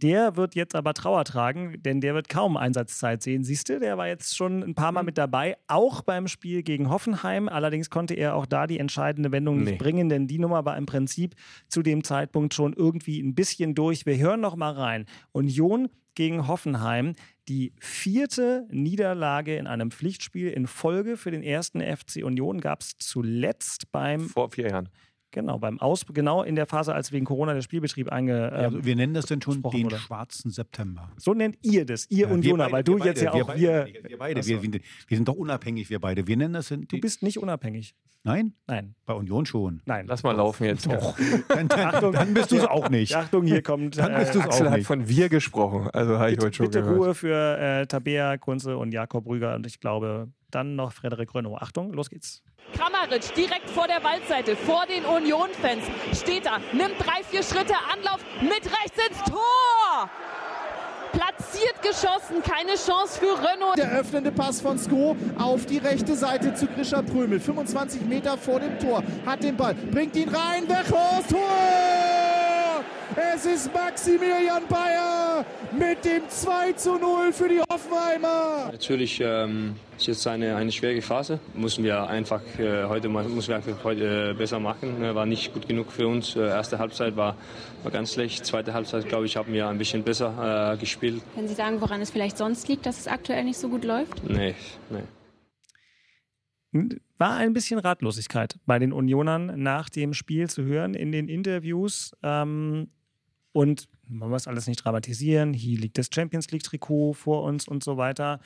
der wird jetzt aber Trauer tragen, denn der wird kaum Einsatzzeit sehen. Siehst du, der war jetzt schon ein paar Mal mit dabei, auch beim Spiel gegen Hoffenheim. Allerdings konnte er auch da die entscheidende Wendung nicht Nee. bringen, denn die Nummer war im Prinzip zu dem Zeitpunkt schon irgendwie ein bisschen durch. Wir hören noch mal rein. Union gegen Hoffenheim. Die vierte Niederlage in einem Pflichtspiel in Folge für den ersten FC Union gab es zuletzt beim, Vor vier Jahren. Genau, beim Aus, genau in der Phase, als wegen Corona der Spielbetrieb einge. Ähm, wir nennen das denn schon den wurde. schwarzen September. so nennt ihr das, ihr Ja, Unioner, wir weil beide, du wir jetzt ja beide, auch wir. wir. beide, Wir, beide, wir, wir, wir sind doch unabhängig, wir beide. Wir nennen das denn. Du bist nicht unabhängig. Nein? Nein, Bei Union schon. nein. Lass mal laufen jetzt. Doch. [LAUGHS] Dann, dann, dann bist du es auch nicht. Achtung, hier kommt. Dann bist du's äh, Axel auch hat nicht. von wir gesprochen, also habe ich heute schon bitte gehört. Ruhe für äh, Tabea, Kunze und Jakob Rüger und ich glaube dann noch Frederik Renault. Achtung, los geht's. Kramaric direkt vor der Waldseite, vor den Union-Fans. Steht da, nimmt drei, vier Schritte, Anlauf mit rechts ins Tor! Platziert geschossen, keine Chance für Renault. Der öffnende Pass von Sko auf die rechte Seite zu Grisha Prömel. 25 Meter vor dem Tor. Hat den Ball, bringt ihn rein. Wechhorst, Tor! Es ist Maximilian Bayer mit dem 2 zu 0 für die Hoffenheimer. Natürlich ähm, ist jetzt eine, eine schwierige Phase. Müssen wir einfach äh, heute mal- müssen wir einfach heute äh, besser machen. Äh, War nicht gut genug für uns. Äh, erste Halbzeit war, war ganz schlecht. Zweite Halbzeit, glaube ich, haben wir ein bisschen besser äh, gespielt. Können Sie sagen, woran es vielleicht sonst liegt, dass es aktuell nicht so gut läuft? Nee, nee. War ein bisschen Ratlosigkeit bei den Unionern nach dem Spiel zu hören in den Interviews. Ähm, und man muss alles nicht dramatisieren. Hier liegt das Champions League-Trikot vor uns und so weiter.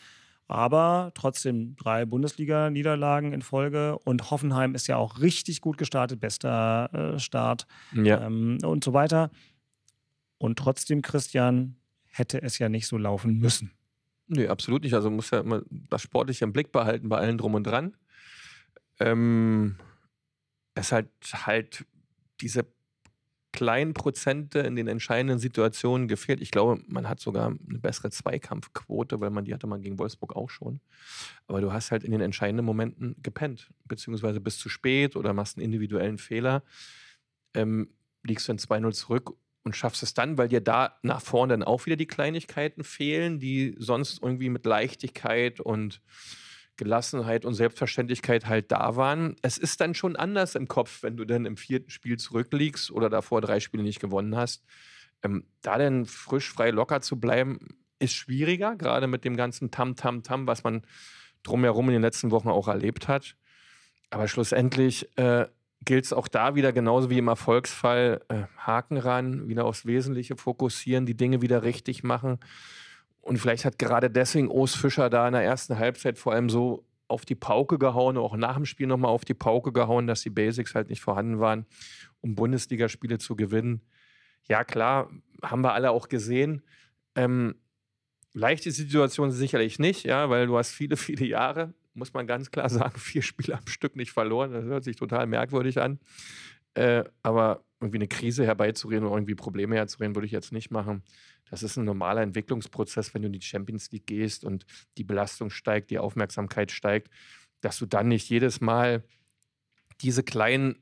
Aber trotzdem drei Bundesliga-Niederlagen in Folge und Hoffenheim ist ja auch richtig gut gestartet, bester äh, Start Ja. ähm, und so weiter. Und trotzdem, Christian, hätte es ja nicht so laufen müssen. Nee, absolut nicht. Also muss ja immer das Sportliche im Blick behalten bei allen drum und dran. Ähm, es halt halt diese kleinen Prozente in den entscheidenden Situationen gefehlt. Ich glaube, man hat sogar eine bessere Zweikampfquote, weil man die hatte man gegen Wolfsburg auch schon. Aber du hast halt in den entscheidenden Momenten gepennt, beziehungsweise bist zu spät oder machst einen individuellen Fehler, ähm, liegst du in 2-0 zurück und schaffst es dann, weil dir da nach vorne dann auch wieder die Kleinigkeiten fehlen, die sonst irgendwie mit Leichtigkeit und Gelassenheit und Selbstverständlichkeit halt da waren. Es ist dann schon anders im Kopf, wenn du dann im vierten Spiel zurückliegst oder davor drei Spiele nicht gewonnen hast. Ähm, da dann frisch, frei, locker zu bleiben, ist schwieriger, gerade mit dem ganzen Tam-Tam-Tam, was man drumherum in den letzten Wochen auch erlebt hat. Aber schlussendlich äh, gilt es auch da wieder genauso wie im Erfolgsfall, äh, Haken ran, wieder aufs Wesentliche fokussieren, die Dinge wieder richtig machen. Und vielleicht hat gerade deswegen Urs Fischer da in der ersten Halbzeit vor allem so auf die Pauke gehauen, auch nach dem Spiel nochmal auf die Pauke gehauen, dass die Basics halt nicht vorhanden waren, um Bundesligaspiele zu gewinnen. Ja, klar, haben wir alle auch gesehen. Ähm, leichte Situation sicherlich nicht, ja, weil du hast viele, [LAUGHS] viele Jahre, muss man ganz klar sagen, vier Spiele am Stück nicht verloren. Das hört sich total merkwürdig an. Äh, aber irgendwie eine Krise herbeizureden oder irgendwie Probleme herzureden, würde ich jetzt nicht machen. Das ist ein normaler Entwicklungsprozess, wenn du in die Champions League gehst und die Belastung steigt, die Aufmerksamkeit steigt, dass du dann nicht jedes Mal diese kleinen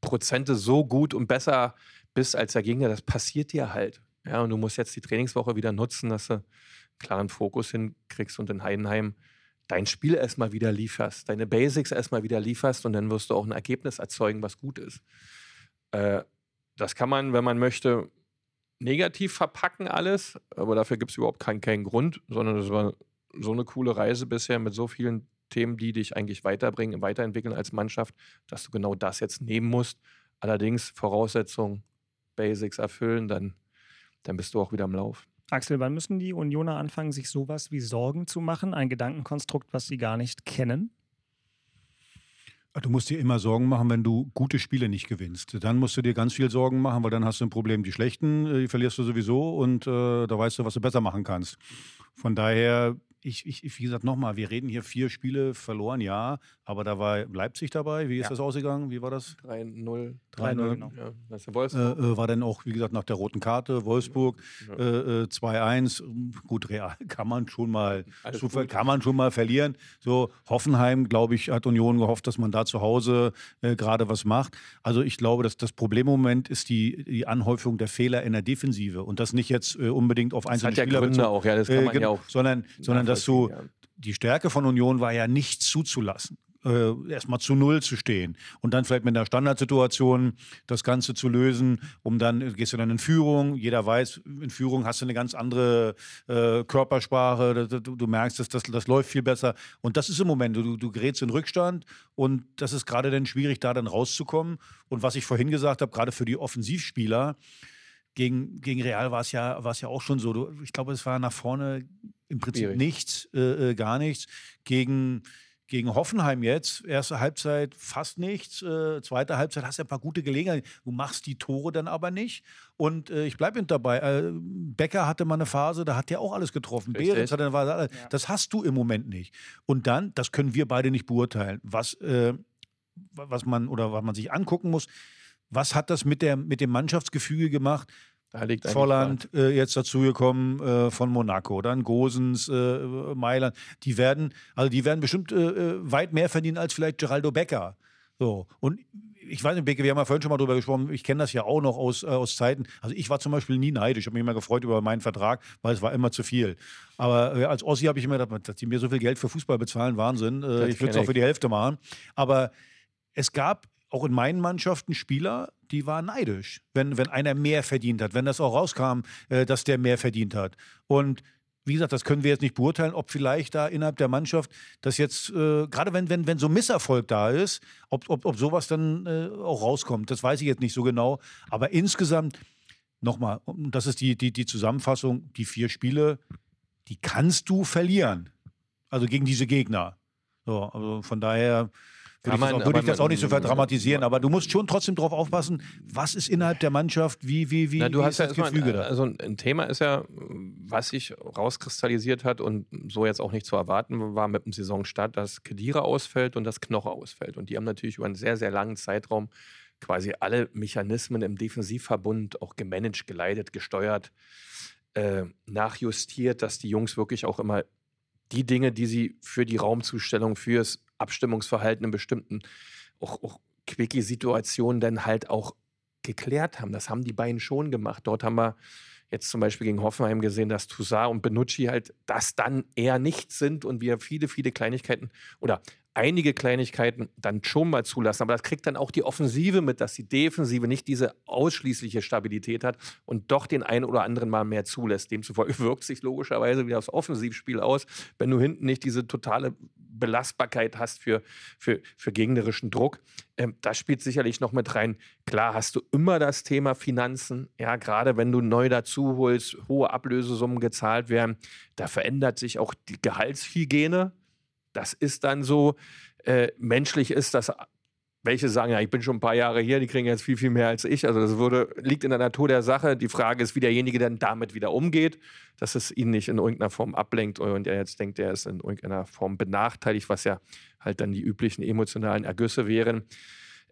Prozente so gut und besser bist als der Gegner. Das passiert dir halt. Ja, und du musst jetzt die Trainingswoche wieder nutzen, dass du einen klaren Fokus hinkriegst und in Heidenheim dein Spiel erstmal wieder lieferst, deine Basics erstmal wieder lieferst und dann wirst du auch ein Ergebnis erzeugen, was gut ist. Äh, das kann man, wenn man möchte, negativ verpacken alles, aber dafür gibt es überhaupt keinen, keinen Grund, sondern es war so eine coole Reise bisher mit so vielen Themen, die dich eigentlich weiterbringen, weiterentwickeln als Mannschaft, dass du genau das jetzt nehmen musst. Allerdings Voraussetzungen, Basics erfüllen, dann, dann bist du auch wieder im Lauf. Axel, wann müssen die Unioner anfangen, sich sowas wie Sorgen zu machen? Ein Gedankenkonstrukt, was sie gar nicht kennen? Du musst dir immer Sorgen machen, wenn du gute Spiele nicht gewinnst. Dann musst du dir ganz viel Sorgen machen, weil dann hast du ein Problem. Die schlechten, äh, die verlierst du sowieso und äh, da weißt du, was du besser machen kannst. Von daher ich, ich, wie gesagt, nochmal, wir reden hier vier Spiele verloren, ja, aber da war Leipzig dabei. Wie ist ja. das ausgegangen? Wie war das? 3-0. 3-0, genau. Ja, das ist Wolfsburg. Äh, äh, war dann auch, wie gesagt, nach der roten Karte Wolfsburg ja. äh, 2-1. Äh, gut, Real [LAUGHS] kann man schon mal, Zufall, kann man schon mal verlieren. So, Hoffenheim, glaube ich, hat Union gehofft, dass man da zu Hause äh, gerade was macht. Also ich glaube, dass das Problemmoment ist die, die Anhäufung der Fehler in der Defensive und das nicht jetzt äh, unbedingt auf einzelne das hat Spieler ja Gründe bezogen, auch, ja, das kann man ja auch. Sondern, sondern dass du die Stärke von Union war ja nicht zuzulassen. Äh, erstmal zu Null zu stehen und dann vielleicht mit einer Standardsituation das Ganze zu lösen, um dann, gehst du dann in Führung, jeder weiß, in Führung hast du eine ganz andere äh, Körpersprache, du, du, merkst, dass das, das läuft viel besser. Und das ist im Moment, du, du gerätst in Rückstand und das ist gerade dann schwierig, da dann rauszukommen. Und was ich vorhin gesagt habe, gerade für die Offensivspieler, gegen, gegen Real war es ja, ja auch schon so. Du, ich glaube, es war nach vorne im Prinzip Schwierig. nichts, äh, äh, gar nichts. Gegen, gegen Hoffenheim jetzt, erste Halbzeit fast nichts, äh, zweite Halbzeit hast du ein paar gute Gelegenheiten. Du machst die Tore dann aber nicht. Und äh, ich bleibe dabei. Äh, Becker hatte mal eine Phase, da hat der auch alles getroffen. Behrens hatte eine Phase, ja. das hast du im Moment nicht. Und dann, das können wir beide nicht beurteilen, was, äh, was man oder was man sich angucken muss was hat das mit, der, mit dem Mannschaftsgefüge gemacht? Da liegt Volland äh, jetzt dazugekommen äh, von Monaco, dann Gosens, äh, Mailand. Die werden, also die werden bestimmt äh, äh, weit mehr verdienen als vielleicht Geraldo Becker. So. Und ich weiß nicht, Beke, wir haben ja vorhin schon mal drüber gesprochen, ich kenne das ja auch noch aus, äh, aus Zeiten. Also ich war zum Beispiel nie neidisch, ich habe mich immer gefreut über meinen Vertrag, weil es war immer zu viel. Aber äh, als Ossi habe ich immer gedacht, dass die mir so viel Geld für Fußball bezahlen, Wahnsinn. Äh, ich würde es auch für die Hälfte machen. Aber es gab auch in meinen Mannschaften Spieler, die waren neidisch, wenn, wenn einer mehr verdient hat, wenn das auch rauskam, äh, dass der mehr verdient hat. Und wie gesagt, das können wir jetzt nicht beurteilen, ob vielleicht da innerhalb der Mannschaft das jetzt, äh, gerade wenn, wenn, wenn so Misserfolg da ist, ob, ob, ob sowas dann äh, auch rauskommt. Das weiß ich jetzt nicht so genau. Aber insgesamt, nochmal, das ist die, die, die Zusammenfassung, die vier Spiele, die kannst du verlieren. Also gegen diese Gegner. So, also von daher würde, man, ich, das auch, würde ich das auch nicht so verdramatisieren, aber du musst schon trotzdem darauf aufpassen, was ist innerhalb der Mannschaft, wie, wie, wie, Na, du wie hast ja das Gefüge da? Also ein Thema ist ja, was sich rauskristallisiert hat und so jetzt auch nicht zu erwarten war mit dem Saisonstart, dass Kedira ausfällt und das Knoche ausfällt. Und die haben natürlich über einen sehr, sehr langen Zeitraum quasi alle Mechanismen im Defensivverbund auch gemanagt, geleitet, gesteuert, äh, nachjustiert, dass die Jungs wirklich auch immer die Dinge, die sie für die Raumzustellung, fürs Abstimmungsverhalten in bestimmten auch, auch Quickie-Situationen dann halt auch geklärt haben. Das haben die beiden schon gemacht. Dort haben wir jetzt zum Beispiel gegen Hoffenheim gesehen, dass Toussaint und Benucci halt das dann eher nicht sind und wir viele, viele Kleinigkeiten oder einige Kleinigkeiten dann schon mal zulassen. Aber das kriegt dann auch die Offensive mit, dass die Defensive nicht diese ausschließliche Stabilität hat und doch den einen oder anderen mal mehr zulässt. Demzufolge [LAUGHS] wirkt sich logischerweise wieder das Offensivspiel aus, wenn du hinten nicht diese totale Belastbarkeit hast für, für, für gegnerischen Druck. Ähm, das spielt sicherlich noch mit rein. Klar hast du immer das Thema Finanzen. Ja, gerade wenn du neu dazu holst, hohe Ablösesummen gezahlt werden, da verändert sich auch die Gehaltshygiene. Das ist dann so. Äh, menschlich ist das welche sagen, ja, ich bin schon ein paar Jahre hier, die kriegen jetzt viel, viel mehr als ich. Also das würde, liegt in der Natur der Sache. Die Frage ist, wie derjenige dann damit wieder umgeht, dass es ihn nicht in irgendeiner Form ablenkt und er jetzt denkt, er ist in irgendeiner Form benachteiligt, was ja halt dann die üblichen emotionalen Ergüsse wären.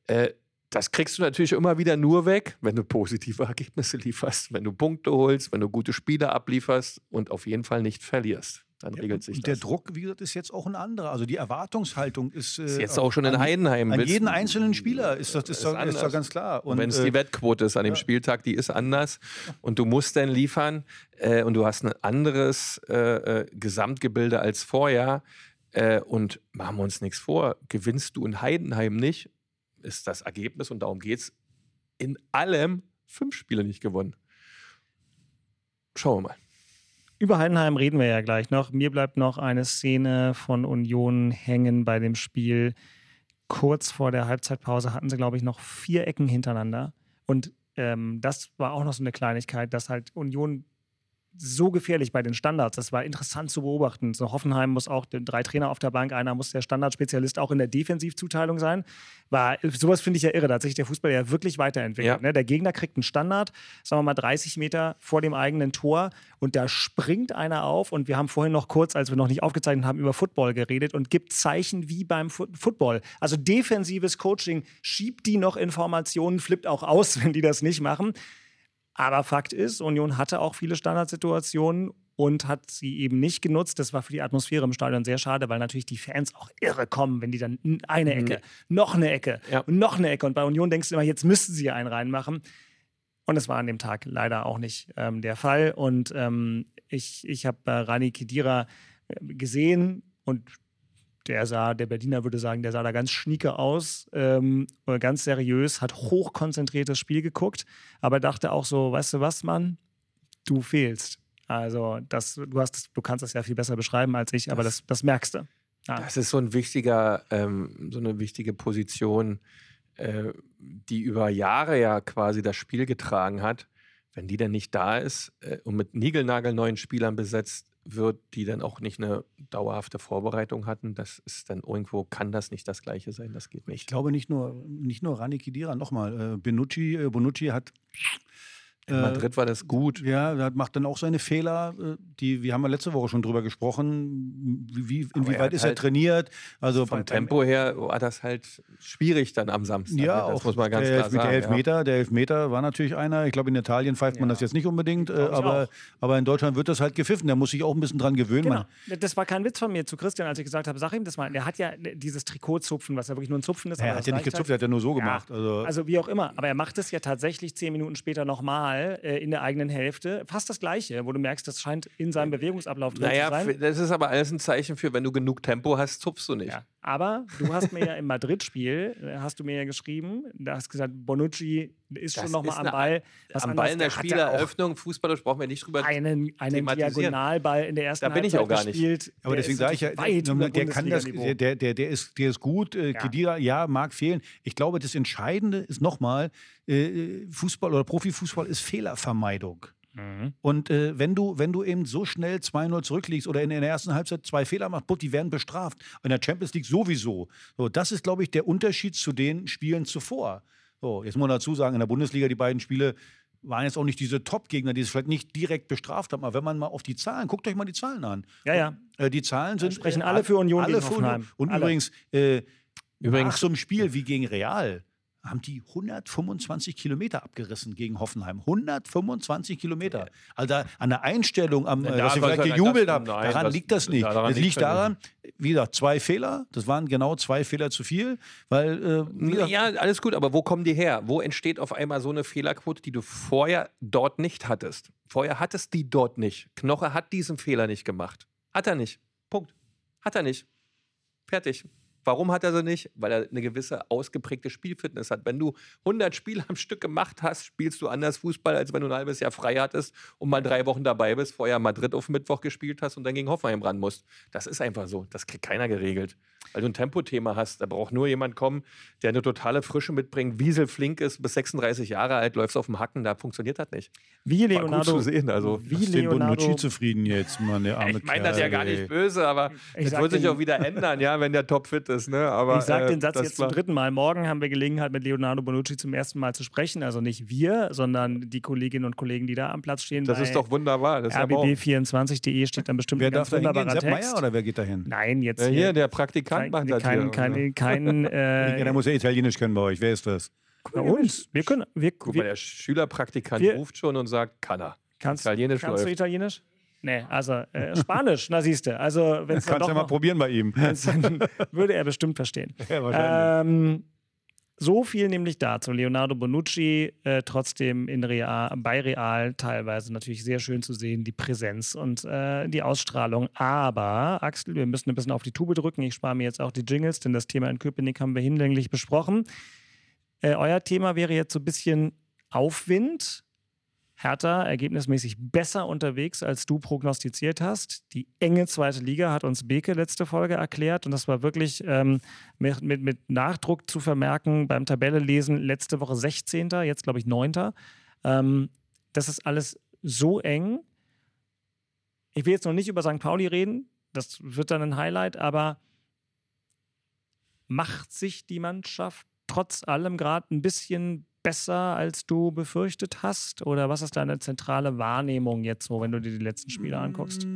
Äh, das kriegst du natürlich immer wieder nur weg, wenn du positive Ergebnisse lieferst, wenn du Punkte holst, wenn du gute Spiele ablieferst und auf jeden Fall nicht verlierst dann ja, regelt sich und das. Der Druck, wie gesagt, ist jetzt auch ein anderer. Also die Erwartungshaltung ist, äh, ist jetzt auch schon in Heidenheim. An, jeden einzelnen Spieler ist das, ist, ist, ist doch ganz klar. Und, und wenn es äh, die Wettquote ist an dem ja. Spieltag, die ist anders. Und du musst dann liefern äh, und du hast ein anderes äh, äh Gesamtgebilde als vorher. Äh, und machen wir uns nichts vor, gewinnst du in Heidenheim nicht, ist das Ergebnis und darum geht es in allem fünf Spiele nicht gewonnen. Schauen wir mal. Über Heidenheim reden wir ja gleich noch. Mir bleibt noch eine Szene von Union hängen bei dem Spiel. Kurz vor der Halbzeitpause hatten sie, glaube ich, noch vier Ecken hintereinander. Und ähm, das war auch noch so eine Kleinigkeit, dass halt Union so gefährlich bei den Standards. Das war interessant zu beobachten. So Hoffenheim muss auch drei Trainer auf der Bank, einer muss der Standardspezialist auch in der Defensivzuteilung sein. War sowas finde ich ja irre. Da hat sich der Fußball ja wirklich weiterentwickelt. Ja. Ne? Der Gegner kriegt einen Standard, sagen wir mal 30 Meter vor dem eigenen Tor und da springt einer auf und wir haben vorhin noch kurz, als wir noch nicht aufgezeichnet haben, über Football geredet und gibt Zeichen wie beim Football. Also defensives Coaching schiebt die noch Informationen, flippt auch aus, [LAUGHS] wenn die das nicht machen. Aber Fakt ist, Union hatte auch viele Standardsituationen und hat sie eben nicht genutzt. Das war für die Atmosphäre im Stadion sehr schade, weil natürlich die Fans auch irre kommen, wenn die dann eine Ecke, ja. noch eine Ecke ja. und noch eine Ecke. Und bei Union denkst du immer, jetzt müssten sie einen reinmachen. Und es war an dem Tag leider auch nicht ähm, der Fall. Und ähm, ich, ich habe äh, Rani Kedira äh, gesehen und der sah, der Berliner würde sagen, der sah da ganz schnieke aus, ähm, ganz seriös, hat hochkonzentriertes Spiel geguckt, aber dachte auch so, weißt du was, Mann, du fehlst. Also das, du hast, du kannst das ja viel besser beschreiben als ich, aber das, das, das merkst du. Ja. Das ist so ein wichtiger, ähm, so eine wichtige Position, äh, die über Jahre ja quasi das Spiel getragen hat. Wenn die dann nicht da ist äh, und mit niegelnagelneuen Spielern besetzt, wird, die dann auch nicht eine dauerhafte Vorbereitung hatten. Das ist dann irgendwo, kann das nicht das Gleiche sein, das geht nicht. Ich glaube nicht nur, nicht nur Rani Kidira, nochmal, äh, Benucci, äh, Bonucci hat in äh, Madrid war das gut. Ja, er macht dann auch seine Fehler. Äh, die, wir haben ja letzte Woche schon drüber gesprochen. Wie, inwieweit er ist halt er trainiert? Also vom Tempo her war das halt schwierig dann am Samstag. Ja, das muss man ganz der, klar sagen. Der Elfmeter, ja. der Elfmeter war natürlich einer. Ich glaube, in Italien pfeift man ja. das jetzt nicht unbedingt, äh, aber, aber in Deutschland wird das halt gepfiffen. Da muss sich auch ein bisschen dran gewöhnen. Genau. Das war kein Witz von mir zu Christian, als ich gesagt habe, sag ihm das mal. Der hat ja dieses Trikotzupfen, was ja wirklich nur ein Zupfen ist. er hat ja nicht gezupft, er hat ja nur so gemacht. Also, also wie auch immer. Aber er macht es ja tatsächlich zehn Minuten später nochmal äh, in der eigenen Hälfte. Fast das Gleiche, wo du merkst, das scheint in seinem Bewegungsablauf drin naja, zu sein. Das ist aber alles ein Zeichen für, wenn du genug Tempo hast, zupfst du nicht. Ja. Aber du hast mir ja [LAUGHS] im Madrid-Spiel, äh, hast du mir ja geschrieben, da hast gesagt, Bonucci ist das schon nochmal am Ball. Was am Ball in der Spieleröffnung, fußballerisch brauchen wir nicht drüber einen, einen Diagonalball in der ersten Da bin ich auch gar nicht. Aber deswegen sage ich ja, der kann das, der, der, der, ist, der ist gut. Äh, ja. Kedira, ja, mag fehlen. Ich glaube, das Entscheidende ist nochmal, äh, Fußball oder Profifußball ist Fehlervermeidung. Mhm. Und äh, wenn, du, wenn du eben so schnell 2-0 zurückliegst oder in, in, der ersten Halbzeit zwei Fehler machst, die werden bestraft. In der Champions League sowieso. So, das ist, glaube ich, der Unterschied zu den Spielen zuvor. So, jetzt muss man dazu sagen, in der Bundesliga die beiden Spiele waren jetzt auch nicht diese Top-Gegner, die es vielleicht nicht direkt bestraft haben. Aber wenn man mal auf die Zahlen, guckt euch mal die Zahlen an. Ja, ja. Äh, die Zahlen sind. sprechen alle für Union alle für Union. Und alle. übrigens, äh, übrigens, nach so einem Spiel wie gegen Real haben die 125 Kilometer abgerissen gegen Hoffenheim. 125 Kilometer. Also an der Einstellung, am, ja, dass sie vielleicht gejubelt haben, daran das, liegt das nicht. Es liegt daran, wie gesagt, zwei Fehler. Das waren genau zwei Fehler zu viel. Weil, äh, ja, alles gut, aber wo kommen die her? Wo entsteht auf einmal so eine Fehlerquote, die du vorher dort nicht hattest? Vorher hattest die dort nicht. Knoche hat diesen Fehler nicht gemacht. Hat er nicht. Punkt. Hat er nicht. Fertig. Warum hat er sie nicht? Weil er eine gewisse ausgeprägte Spielfitness hat. Wenn du 100 Spiele am Stück gemacht hast, spielst du anders Fußball, als wenn du ein halbes Jahr frei hattest und mal drei Wochen dabei bist, vorher Madrid auf Mittwoch gespielt hast und dann gegen Hoffenheim ran musst. Das ist einfach so. Das kriegt keiner geregelt. Weil du ein Tempothema hast. Da braucht nur jemand kommen, der eine totale Frische mitbringt, Wiesel flink ist, bis 36 Jahre alt, läufst auf dem Hacken, da funktioniert das nicht. Wie Leonardo, War gut zu sehen, also. wie Ist den Leonardo, Bonucci zufrieden jetzt, Mann, der arme [LAUGHS] Ich meine das ja gar nicht böse, aber Ich das wird sich den- auch wieder [LAUGHS] ändern, ja, wenn der topfit ist. Ne? Aber, ich sage äh, den Satz das jetzt zum dritten Mal. Morgen haben wir Gelegenheit, mit Leonardo Bonucci zum ersten Mal zu sprechen. Also nicht wir, sondern die Kolleginnen und Kollegen, die da am Platz stehen. Das ist doch wunderbar. Das ist ja morgen. rbb24.de steht dann bestimmt Wer ein ganz darf da wunderbarer Sepp Text. Meier oder wer geht da hin? Nein, jetzt Ja, hier, hier, der Praktikant kein, macht das kein, hier. kein, kein, [LAUGHS] Ja, äh, der muss ja Italienisch können bei euch. Wer ist das? bei uns. Wir können, wir, Guck mal, der Schülerpraktikant wir- ruft schon und sagt, kann er. kannst, Italienisch kannst du läuft. Italienisch? Nee, also äh, Spanisch, na siehst du. Also wenn es dann Kannst doch ja mal noch- probieren bei ihm. wenn's dann, [LAUGHS] würde er bestimmt verstehen. Ja, wahrscheinlich. Ähm, so viel nämlich dazu. Leonardo Bonucci äh, trotzdem in Real, bei Real teilweise natürlich sehr schön zu sehen, die Präsenz und äh, die Ausstrahlung. Aber, Axel, wir müssen ein bisschen auf die Tube drücken. Ich spare mir jetzt auch die Jingles, denn das Thema in Köpenick haben wir hinlänglich besprochen. Äh, euer Thema wäre jetzt so ein bisschen Aufwind. Hertha ergebnismäßig besser unterwegs, als du prognostiziert hast. Die enge zweite Liga hat uns Beke letzte Folge erklärt und das war wirklich ähm, mit, mit, mit Nachdruck zu vermerken beim Tabellelesen. Letzte Woche 16., jetzt glaube ich 9. Ähm, das ist alles so eng. Ich will jetzt noch nicht über St. Pauli reden, das wird dann ein Highlight, aber macht sich die Mannschaft trotz allem gerade ein bisschen besser, als du befürchtet hast? Oder was ist deine zentrale Wahrnehmung jetzt so, wenn du dir die letzten Spiele anguckst?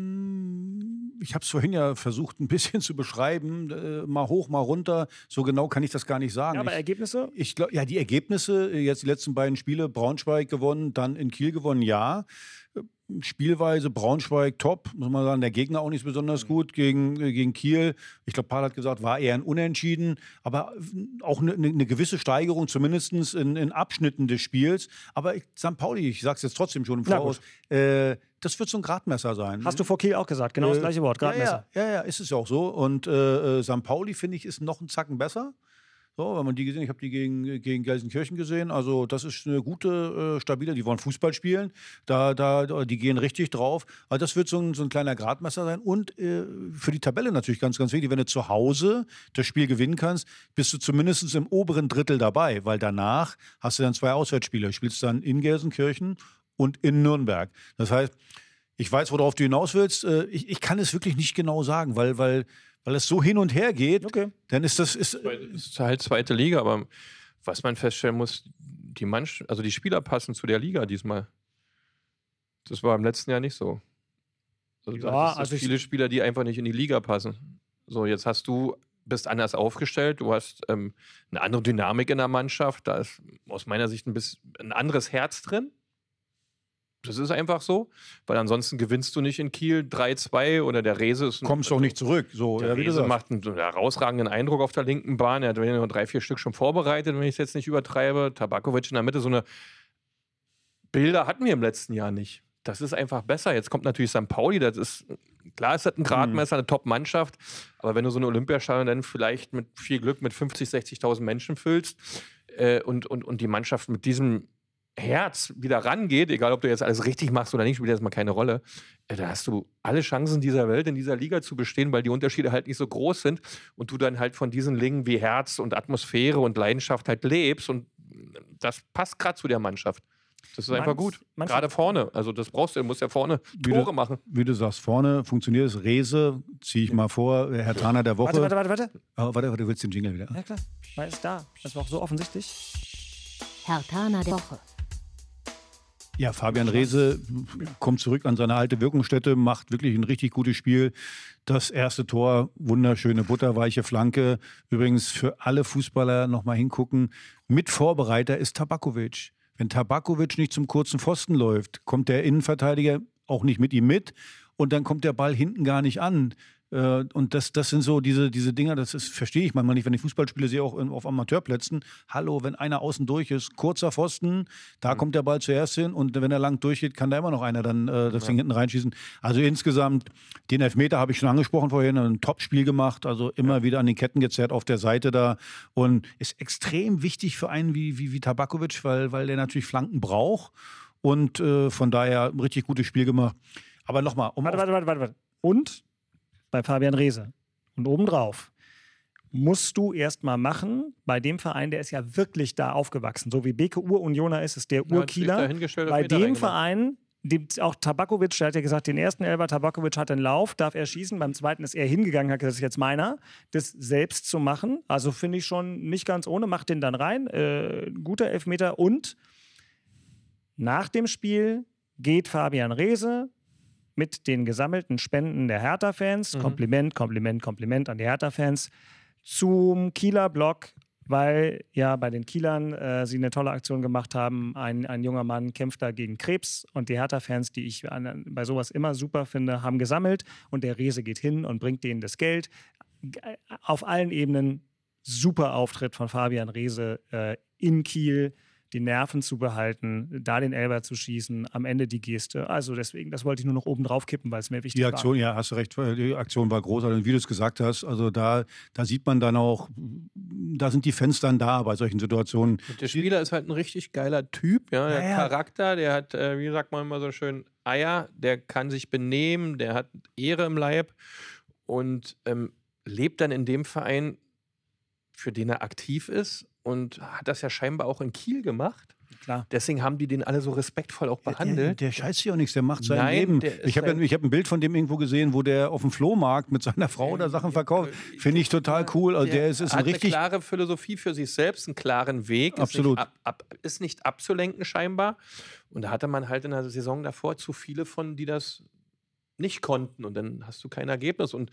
Ich habe es vorhin ja versucht, ein bisschen zu beschreiben. Äh, mal hoch, mal runter. So genau kann ich das gar nicht sagen. Ja, aber ich, Ergebnisse? ich glaube, ja, die Ergebnisse, äh, jetzt die letzten beiden Spiele, Braunschweig gewonnen, dann in Kiel gewonnen, ja. Spielweise Braunschweig top, muss man sagen. Der Gegner auch nicht besonders gut gegen, äh, gegen Kiel. Ich glaube, Paul hat gesagt, war eher ein Unentschieden, aber äh, auch eine ne, ne gewisse Steigerung, zumindest in, in Abschnitten des Spiels. Aber ich, St. Pauli, ich sage es jetzt trotzdem schon im Voraus, äh, das wird so ein Gradmesser sein. Hast du vor Kiel auch gesagt, genau das Äh, gleiche Wort, Gradmesser. Ja, ja, ja, ja, ist es ja auch so. Und äh, äh, St. Pauli, finde ich, ist noch einen Zacken besser. So, wenn man die gesehen, ich habe die gegen, gegen Gelsenkirchen gesehen. Also, das ist eine gute, äh, stabile, die wollen Fußball spielen. Da, da, die gehen richtig drauf. Also, das wird so ein, so ein kleiner Gradmesser sein. Und äh, für die Tabelle natürlich ganz, ganz wichtig, wenn du zu Hause das Spiel gewinnen kannst, bist du zumindest im oberen Drittel dabei, weil danach hast du dann zwei Auswärtsspiele. Du spielst dann in Gelsenkirchen und in Nürnberg. Das heißt, ich weiß, worauf du hinaus willst. Äh, Ich, ich kann es wirklich nicht genau sagen, weil, weil, weil es so hin und her geht. Okay. Dann ist das. Ist, Es ist halt zweite Liga, aber was man feststellen muss, die Manch also die Spieler passen zu der Liga diesmal. Das war im letzten Jahr nicht so. Also Ja, also viele Spieler, die einfach nicht in die Liga passen. So, jetzt hast du, bist anders aufgestellt, du hast ähm, eine andere Dynamik in der Mannschaft, da ist aus meiner Sicht ein bisschen ein anderes Herz drin. Das ist einfach so, weil ansonsten gewinnst du nicht in Kiel 3-2 oder der Rese ist ein, kommst doch nicht zurück. So, der ja, Rese macht einen herausragenden Eindruck auf der linken Bahn. Er hat noch drei, vier Stück schon vorbereitet, wenn ich es jetzt nicht übertreibe. Tabakovic in der Mitte, so eine Bilder hatten wir im letzten Jahr nicht. Das ist einfach besser. Jetzt kommt natürlich St. Pauli, das ist, klar ist das ein Gradmesser, eine Top-Mannschaft, aber wenn du so eine Olympiastadion dann vielleicht mit viel Glück mit 50, 60.000 Menschen füllst äh, und, und, und die Mannschaft mit diesem Herz wieder rangeht, egal ob du jetzt alles richtig machst oder nicht, spielt erstmal keine Rolle, äh, da hast du alle Chancen dieser Welt in dieser Liga zu bestehen, weil die Unterschiede halt nicht so groß sind und du dann halt von diesen Dingen wie Herz und Atmosphäre und Leidenschaft halt lebst und das passt gerade zu der Mannschaft. Das ist einfach gut. Gerade vorne. Also das brauchst du, du musst ja vorne Wie Tore du, machen. Wie du sagst, vorne funktioniert es. Rese, ziehe ich mal vor. Herr Taner der Woche. Warte, warte, warte, warte. Oh, warte, warte, du willst den Jingle wieder. Ja, klar. Weil ist da. Das war auch so offensichtlich. Hertana der Woche. Ja, Fabian Rehse kommt zurück an seine alte Wirkungsstätte, macht wirklich ein richtig gutes Spiel. Das erste Tor, wunderschöne butterweiche Flanke. Übrigens für alle Fußballer nochmal hingucken. Mit Vorbereiter ist Tabakovic. Wenn Tabakovic nicht zum kurzen Pfosten läuft, kommt der Innenverteidiger auch nicht mit ihm mit und dann kommt der Ball hinten gar nicht an. Äh, und das, das sind so diese, diese Dinger, das ist, verstehe ich manchmal nicht, wenn ich Fußballspiele sehe, auch auf Amateurplätzen. Hallo, wenn einer außen durch ist, kurzer Pfosten, da mhm. kommt der Ball zuerst hin und wenn er lang durchgeht, kann da immer noch einer dann äh, das ja. Ding hinten reinschießen. Also insgesamt, den Elfmeter habe ich schon angesprochen vorhin, ein Top-Spiel gemacht, also immer ja. wieder an den Ketten gezerrt auf der Seite da und ist extrem wichtig für einen wie, wie, wie Tabakovic, weil, weil der natürlich Flanken braucht und äh, von daher ein richtig gutes Spiel gemacht. Aber nochmal. Um warte, warte, warte, warte, warte. Und bei Fabian Reese. Und obendrauf musst du erstmal machen bei dem Verein, der ist ja wirklich da aufgewachsen. So wie Beke Ur-Unioner ist, ist der Urkieler. bei dem Verein, die, auch Tabakovic, der hat ja gesagt, den ersten Elber Tabakovic hat den Lauf, darf er schießen. Beim zweiten ist er hingegangen, hat gesagt, das ist jetzt meiner. Das selbst zu machen, also finde ich schon nicht ganz ohne, macht den dann rein. Äh, guter Elfmeter und nach dem Spiel geht Fabian Reese mit den gesammelten Spenden der Hertha-Fans, mhm. Kompliment, Kompliment, Kompliment an die Hertha-Fans, zum Kieler Block, weil ja bei den Kielern äh, sie eine tolle Aktion gemacht haben. Ein, ein junger Mann kämpft da gegen Krebs und die Hertha-Fans, die ich an, bei sowas immer super finde, haben gesammelt und der Rese geht hin und bringt denen das Geld. Auf allen Ebenen super Auftritt von Fabian Rehse äh, in Kiel die Nerven zu behalten, da den Elber zu schießen, am Ende die Geste. Also deswegen, das wollte ich nur noch oben drauf kippen, weil es mir wichtig war. Die Aktion, war. ja, hast du recht, die Aktion war großartig. Und wie du es gesagt hast, also da, da sieht man dann auch, da sind die Fans dann da bei solchen Situationen. Und der Spieler ist halt ein richtig geiler Typ, ja, der ja, Charakter, der hat, äh, wie sagt man immer so schön, Eier, der kann sich benehmen, der hat Ehre im Leib und ähm, lebt dann in dem Verein, für den er aktiv ist und hat das ja scheinbar auch in Kiel gemacht. Klar. Deswegen haben die den alle so respektvoll auch behandelt. Der, der, scheißt ja auch nichts, der macht sein Nein, Leben. Ich habe ja, hab ein Bild von dem irgendwo gesehen, wo der auf dem Flohmarkt mit seiner Frau da Sachen verkauft. Finde ich total cool. Also der, der ist, ist hat ein richtig eine klare Philosophie für sich selbst, einen klaren Weg. Absolut. Ist nicht, ab, ab, ist nicht abzulenken scheinbar. Und da hatte man halt in der Saison davor zu viele von, die das nicht konnten. Und dann hast du kein Ergebnis. Und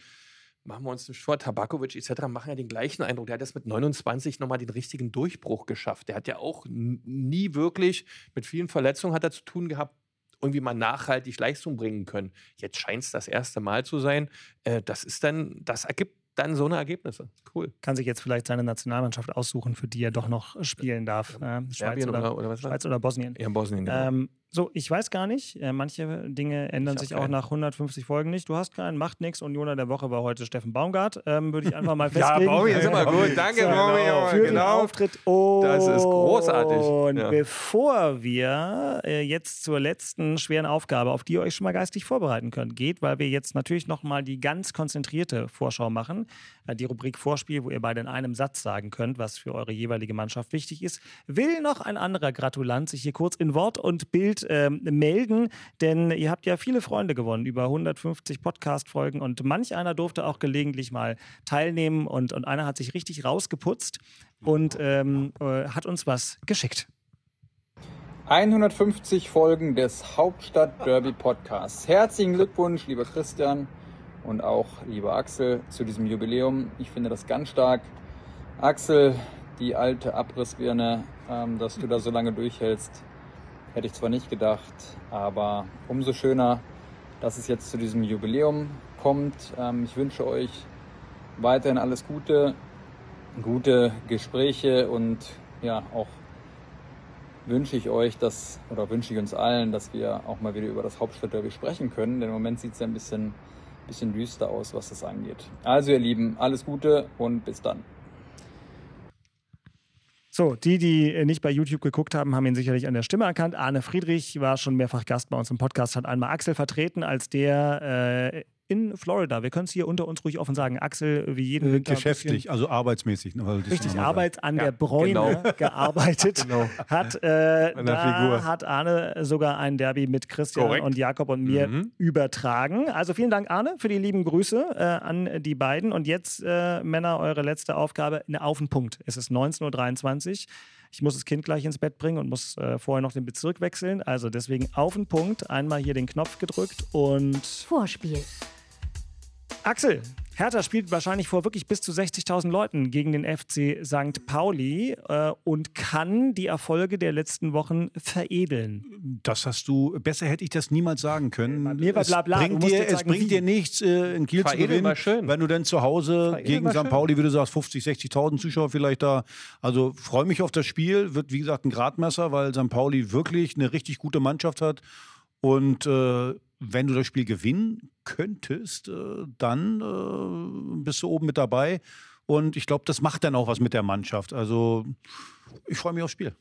machen wir uns nicht vor, Tabakovic etc. machen ja den gleichen Eindruck. Der hat das mit 29 nochmal den richtigen Durchbruch geschafft. Der hat ja auch nie wirklich mit vielen Verletzungen hat er zu tun gehabt, irgendwie mal nachhaltig Leistung bringen können. Jetzt scheint es das erste Mal zu sein. Äh, das ist dann, das ergibt dann so eine Ergebnisse. Cool. Kann sich jetzt vielleicht seine Nationalmannschaft aussuchen, für die er doch noch spielen darf. Äh, Schweiz, oder, oder, oder Schweiz oder Bosnien. Ja, Bosnien, genau. Ähm, so, ich weiß gar nicht. Äh, manche Dinge ändern sich auch nach 150 Folgen nicht. Du hast keinen, macht nichts. Unioner der Woche war heute Steffen Baumgart. Ähm, Würde ich einfach mal [LAUGHS] festlegen. ja, Baumi ist immer gut. Danke, Baumi. Genau. Für genau. den Auftritt. Und das ist großartig. Und ja. bevor wir äh, jetzt zur letzten schweren Aufgabe, auf die ihr euch schon mal geistig vorbereiten könnt, geht, weil wir jetzt natürlich nochmal die ganz konzentrierte Vorschau machen. Äh, die Rubrik Vorspiel, wo ihr beide in einem Satz sagen könnt, was für eure jeweilige Mannschaft wichtig ist. Will noch ein anderer Gratulant sich hier kurz in Wort und Bild äh, melden, denn ihr habt ja viele Freunde gewonnen, über 150 Podcast-Folgen und manch einer durfte auch gelegentlich mal teilnehmen und, und einer hat sich richtig rausgeputzt und ähm, äh, hat uns was geschickt. 150 Folgen des Hauptstadt Derby Podcasts. Herzlichen Glückwunsch, lieber Christian und auch lieber Axel, zu diesem Jubiläum. Ich finde das ganz stark. Axel, die alte Abrissbirne, ähm, dass du da so lange durchhältst, Hätte ich zwar nicht gedacht, aber umso schöner, dass es jetzt zu diesem Jubiläum kommt. Ähm, ich wünsche euch weiterhin alles Gute, gute Gespräche und ja, auch wünsche ich euch, dass, oder wünsche ich uns allen, dass wir auch mal wieder über das Hauptstadtderby sprechen können. Denn im Moment sieht es ja ein bisschen, bisschen düster aus, was das angeht. Also ihr Lieben, alles Gute und bis dann. So, die, die nicht bei YouTube geguckt haben, haben ihn sicherlich an der Stimme erkannt. Arne Friedrich war schon mehrfach Gast bei uns im Podcast, hat einmal Axel vertreten, als der äh, in Florida. Wir können es hier unter uns ruhig offen sagen. Axel, wie jeden äh, Geschäftlich, also arbeitsmäßig. Ne, richtig, Arbeits an ja, der Bräune genau. [LAUGHS] gearbeitet. [LAUGHS] genau. Hat, äh, da hat Arne sogar ein Derby mit Christian Korrekt. und Jakob und mir mhm. übertragen. Also vielen Dank, Arne, für die lieben Grüße äh, an die beiden. Und jetzt, äh, Männer, eure letzte Aufgabe, auf den Punkt. Es ist 19.23 Uhr. Ich muss das Kind gleich ins Bett bringen und muss äh, vorher noch den Bezirk wechseln. Also deswegen auf den Punkt. Einmal hier den Knopf gedrückt und. Vorspiel. Axel, Hertha spielt wahrscheinlich vor wirklich bis zu 60.000 Leuten gegen den FC St. Pauli äh, und kann die Erfolge der letzten Wochen veredeln. Das hast du, besser hätte ich das niemals sagen können. Mir war es bla bla, du bringt, dir, es sagen, bringt dir nichts, äh, in Kiel zu Veredeln gewinnen, war schön. wenn du dann zu Hause Veredeln gegen St. Pauli, wie du sagst, 50, 60.000 Zuschauer vielleicht da. Also freue mich auf das Spiel. Wird, wie gesagt, ein Gradmesser, weil St. Pauli wirklich eine richtig gute Mannschaft hat. Und äh, wenn du das Spiel gewinnen könntest, äh, dann äh, bist du oben mit dabei. Und ich glaube, das macht dann auch was mit der Mannschaft. Also ich freue mich aufs Spiel.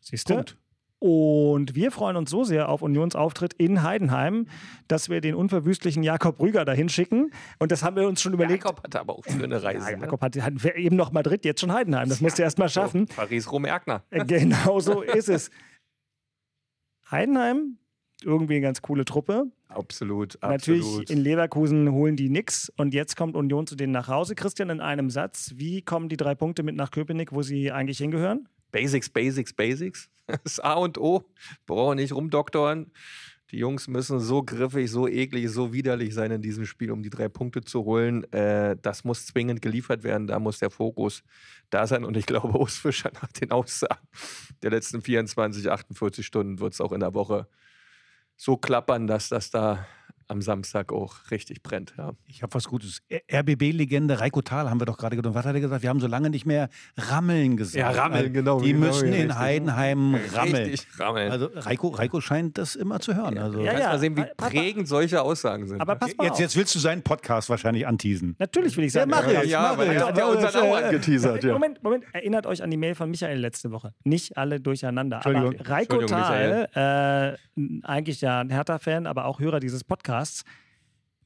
Siehst du? Punkt. Und wir freuen uns so sehr auf Unionsauftritt in Heidenheim, dass wir den unverwüstlichen Jakob Rüger dahin schicken. Und das haben wir uns schon überlegt. Jakob hatte aber auch schöne Reise. Ja, ne? Jakob hat, hat eben noch Madrid, jetzt schon Heidenheim. Das musst du erst mal schaffen. So, Paris Rom Erkner. Äh, Genau so ist es. [LAUGHS] Heidenheim, irgendwie eine ganz coole Truppe. Absolut, Natürlich absolut. in Leverkusen holen die nix und jetzt kommt Union zu denen nach Hause. Christian, in einem Satz, wie kommen die drei Punkte mit nach Köpenick, wo sie eigentlich hingehören? Basics, Basics, Basics. [LAUGHS] Das A und O. Brauchen nicht rumdoktoren. Die Jungs müssen so griffig, so eklig, so widerlich sein in diesem Spiel, um die drei Punkte zu holen. Äh, das muss zwingend geliefert werden. Da muss der Fokus da sein. Und ich glaube, Urs Fischer nach den Aussagen der letzten 24, 48 Stunden wird es auch in der Woche so klappern, dass das da am Samstag auch richtig brennt. Ja. Ich habe was Gutes. RBB-Legende Reiko Thal haben wir doch gerade gedacht. Was hat er gesagt? Wir haben so lange nicht mehr Rammeln gesagt. Ja, Rammeln, Also, genau, Die genau, müssen ja, in richtig. Heidenheim rammeln. Richtig rammeln. Also Reiko, Reiko scheint das immer zu hören. Also, Ja, ja. mal sehen, wie Pa- pa- prägend solche Aussagen sind. Aber pass mal jetzt, auf. jetzt willst du seinen Podcast wahrscheinlich anteasen. Natürlich will ich sagen. mach ja, ich, ja, mach ich. er hat ja Aber unseren es, auch äh, angeteasert. Ja. Moment, Moment. Erinnert euch an die Mail von Michael letzte Woche. Nicht alle durcheinander. Aber. Reiko Thal, äh, eigentlich ja ein Hertha-Fan, aber auch Hörer dieses Podcasts,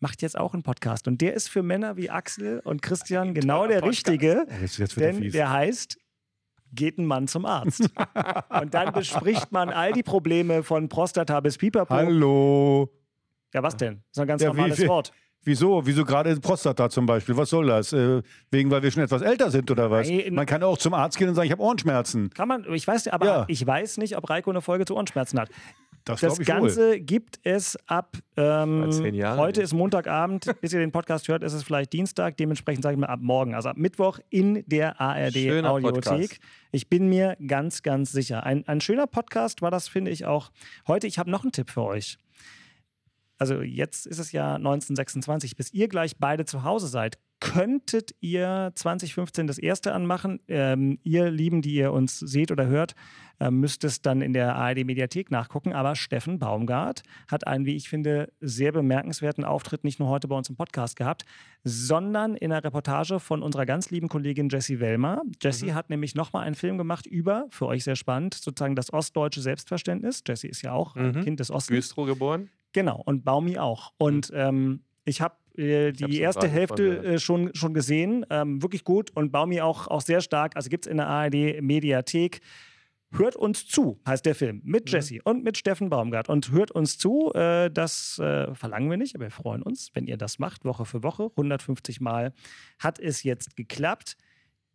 macht jetzt auch einen Podcast. Und der ist für Männer wie Axel und Christian genau der Podcast. richtige, er denn der heißt geht ein Mann zum Arzt. [LAUGHS] und dann bespricht man all die Probleme von Prostata bis Pipapo. Hallo. Ja, was denn? Das ist ein ganz Ja, wie normales viel- Wort. Wieso? Wieso gerade Prostata zum Beispiel? Was soll das? Äh, wegen, weil wir schon etwas älter sind oder was? Nein. Man kann auch zum Arzt gehen und sagen, ich habe Ohrenschmerzen. Kann man, ich weiß, aber Ja. ich weiß nicht, ob Reiko eine Folge zu Ohrenschmerzen hat. Das, Das Ganze gibt es ab ähm, heute ist Montagabend, [LAUGHS] bis ihr den Podcast hört, ist es vielleicht Dienstag, dementsprechend sage ich mal ab morgen, also ab Mittwoch in der ARD Schöner Audiothek. Podcast. Ich bin mir ganz, ganz sicher. Ein, ein schöner Podcast war das, finde ich auch. Heute, ich habe noch einen Tipp für euch. Also jetzt ist es ja 1926, bis ihr gleich beide zu Hause seid. Könntet ihr 2015 das erste anmachen? Ähm, ihr Lieben, die ihr uns seht oder hört, äh, müsst es dann in der ARD-Mediathek nachgucken. Aber Steffen Baumgart hat einen, wie ich finde, sehr bemerkenswerten Auftritt nicht nur heute bei uns im Podcast gehabt, sondern in einer Reportage von unserer ganz lieben Kollegin Jessie Wellmer. Jessie hat nämlich nochmal einen Film gemacht über, für euch sehr spannend, sozusagen das ostdeutsche Selbstverständnis. Jessie ist ja auch ein Mhm. Kind des Ostens. Güstrow geboren. Genau, und Baumi auch. Und ähm, ich habe äh, die erste Hälfte von äh, schon, schon gesehen. Ähm, wirklich gut. Und Baumi auch, auch sehr stark. Also gibt es in der ARD-Mediathek. Hört uns zu, heißt der Film. Mit Jesse und mit Steffen Baumgart. Und hört uns zu. Äh, das äh, verlangen wir nicht, aber wir freuen uns, wenn ihr das macht, Woche für Woche. 150 Mal hat es jetzt geklappt.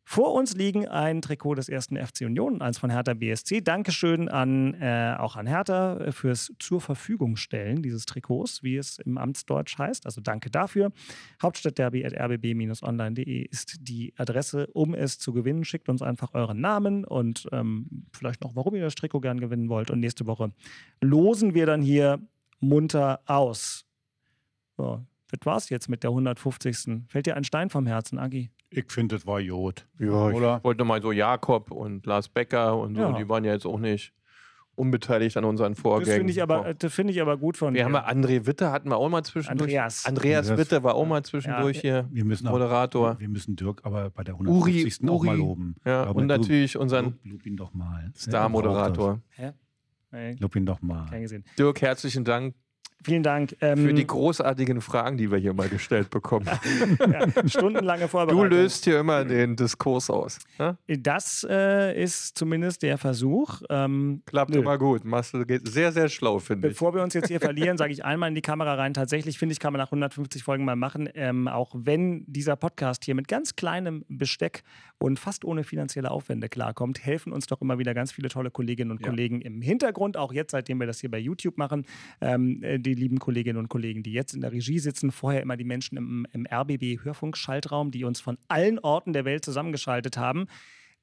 Vor uns liegen ein Trikot des ersten FC Union, eins von Hertha BSC. Dankeschön an, äh, auch an Hertha äh, fürs zur Verfügung stellen dieses Trikots, wie es im Amtsdeutsch heißt. Also danke dafür. Hauptstadtderby.rbb-online.de ist die Adresse, um es zu gewinnen. Schickt uns einfach euren Namen und ähm, vielleicht noch, warum ihr das Trikot gern gewinnen wollt. Und nächste Woche losen wir dann hier munter aus. So, das war's jetzt mit der 150. Fällt dir ein Stein vom Herzen, Agi? Ich finde, das war Jod. Ja, Oder? ich wollte mal so Jakob und Lars Becker und so, Ja. die waren ja jetzt auch nicht unbeteiligt an unseren Das Vorgängen. finde ich, aber- das finde ich aber gut von Wir dir. haben ja André Witte, hatten wir auch mal zwischendurch. Andreas. Andreas Andreas. Witte war auch mal zwischendurch hier. Wir müssen auch, Moderator. Wir müssen Dirk aber bei der Uri, 150. auch Uri. mal loben. Ja, aber und lob- natürlich unseren Lob, lob ihn doch mal. Star-Moderator. Hä? Nee, Lob ihn doch mal. kein gesehen. Dirk, herzlichen Dank Vielen Dank. Ähm, für die großartigen Fragen, die wir hier mal gestellt bekommen. [LAUGHS] ja, stundenlange Du Vorbereitung. löst hier immer den Diskurs aus. Ne? Das äh, ist zumindest der Versuch. Ähm, Klappt nö. immer gut. Du geht sehr, sehr schlau, finde ich. Bevor wir uns jetzt hier verlieren, sage ich einmal in die Kamera rein. Tatsächlich finde ich, kann man nach 150 Folgen mal machen. Ähm, auch wenn dieser Podcast hier mit ganz kleinem Besteck und fast ohne finanzielle Aufwände klarkommt, helfen uns doch immer wieder ganz viele tolle Kolleginnen und Ja. Kollegen im Hintergrund. Auch jetzt, seitdem wir das hier bei YouTube machen. Ähm, äh, die lieben Kolleginnen und Kollegen, die jetzt in der Regie sitzen, vorher immer die Menschen im, im RBB-Hörfunkschaltraum, die uns von allen Orten der Welt zusammengeschaltet haben.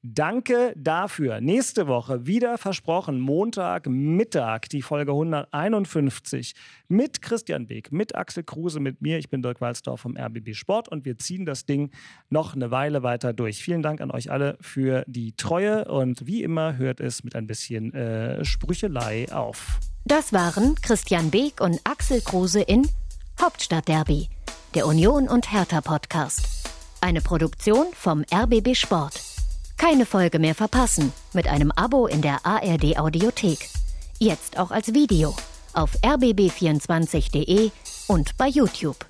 Danke dafür. Nächste Woche wieder versprochen, Montag Mittag, die Folge 151 mit Christian Beek, mit Axel Kruse, mit mir. Ich bin Dirk Walzdorf vom RBB Sport und wir ziehen das Ding noch eine Weile weiter durch. Vielen Dank an euch alle für die Treue und wie immer hört es mit ein bisschen äh, Sprüchelei auf. Das waren Christian Beek und Axel Kruse in Hauptstadtderby, der Union und Hertha Podcast. Eine Produktion vom RBB Sport. Keine Folge mehr verpassen mit einem Abo in der ARD Audiothek. Jetzt auch als Video auf rbb24.de und bei YouTube.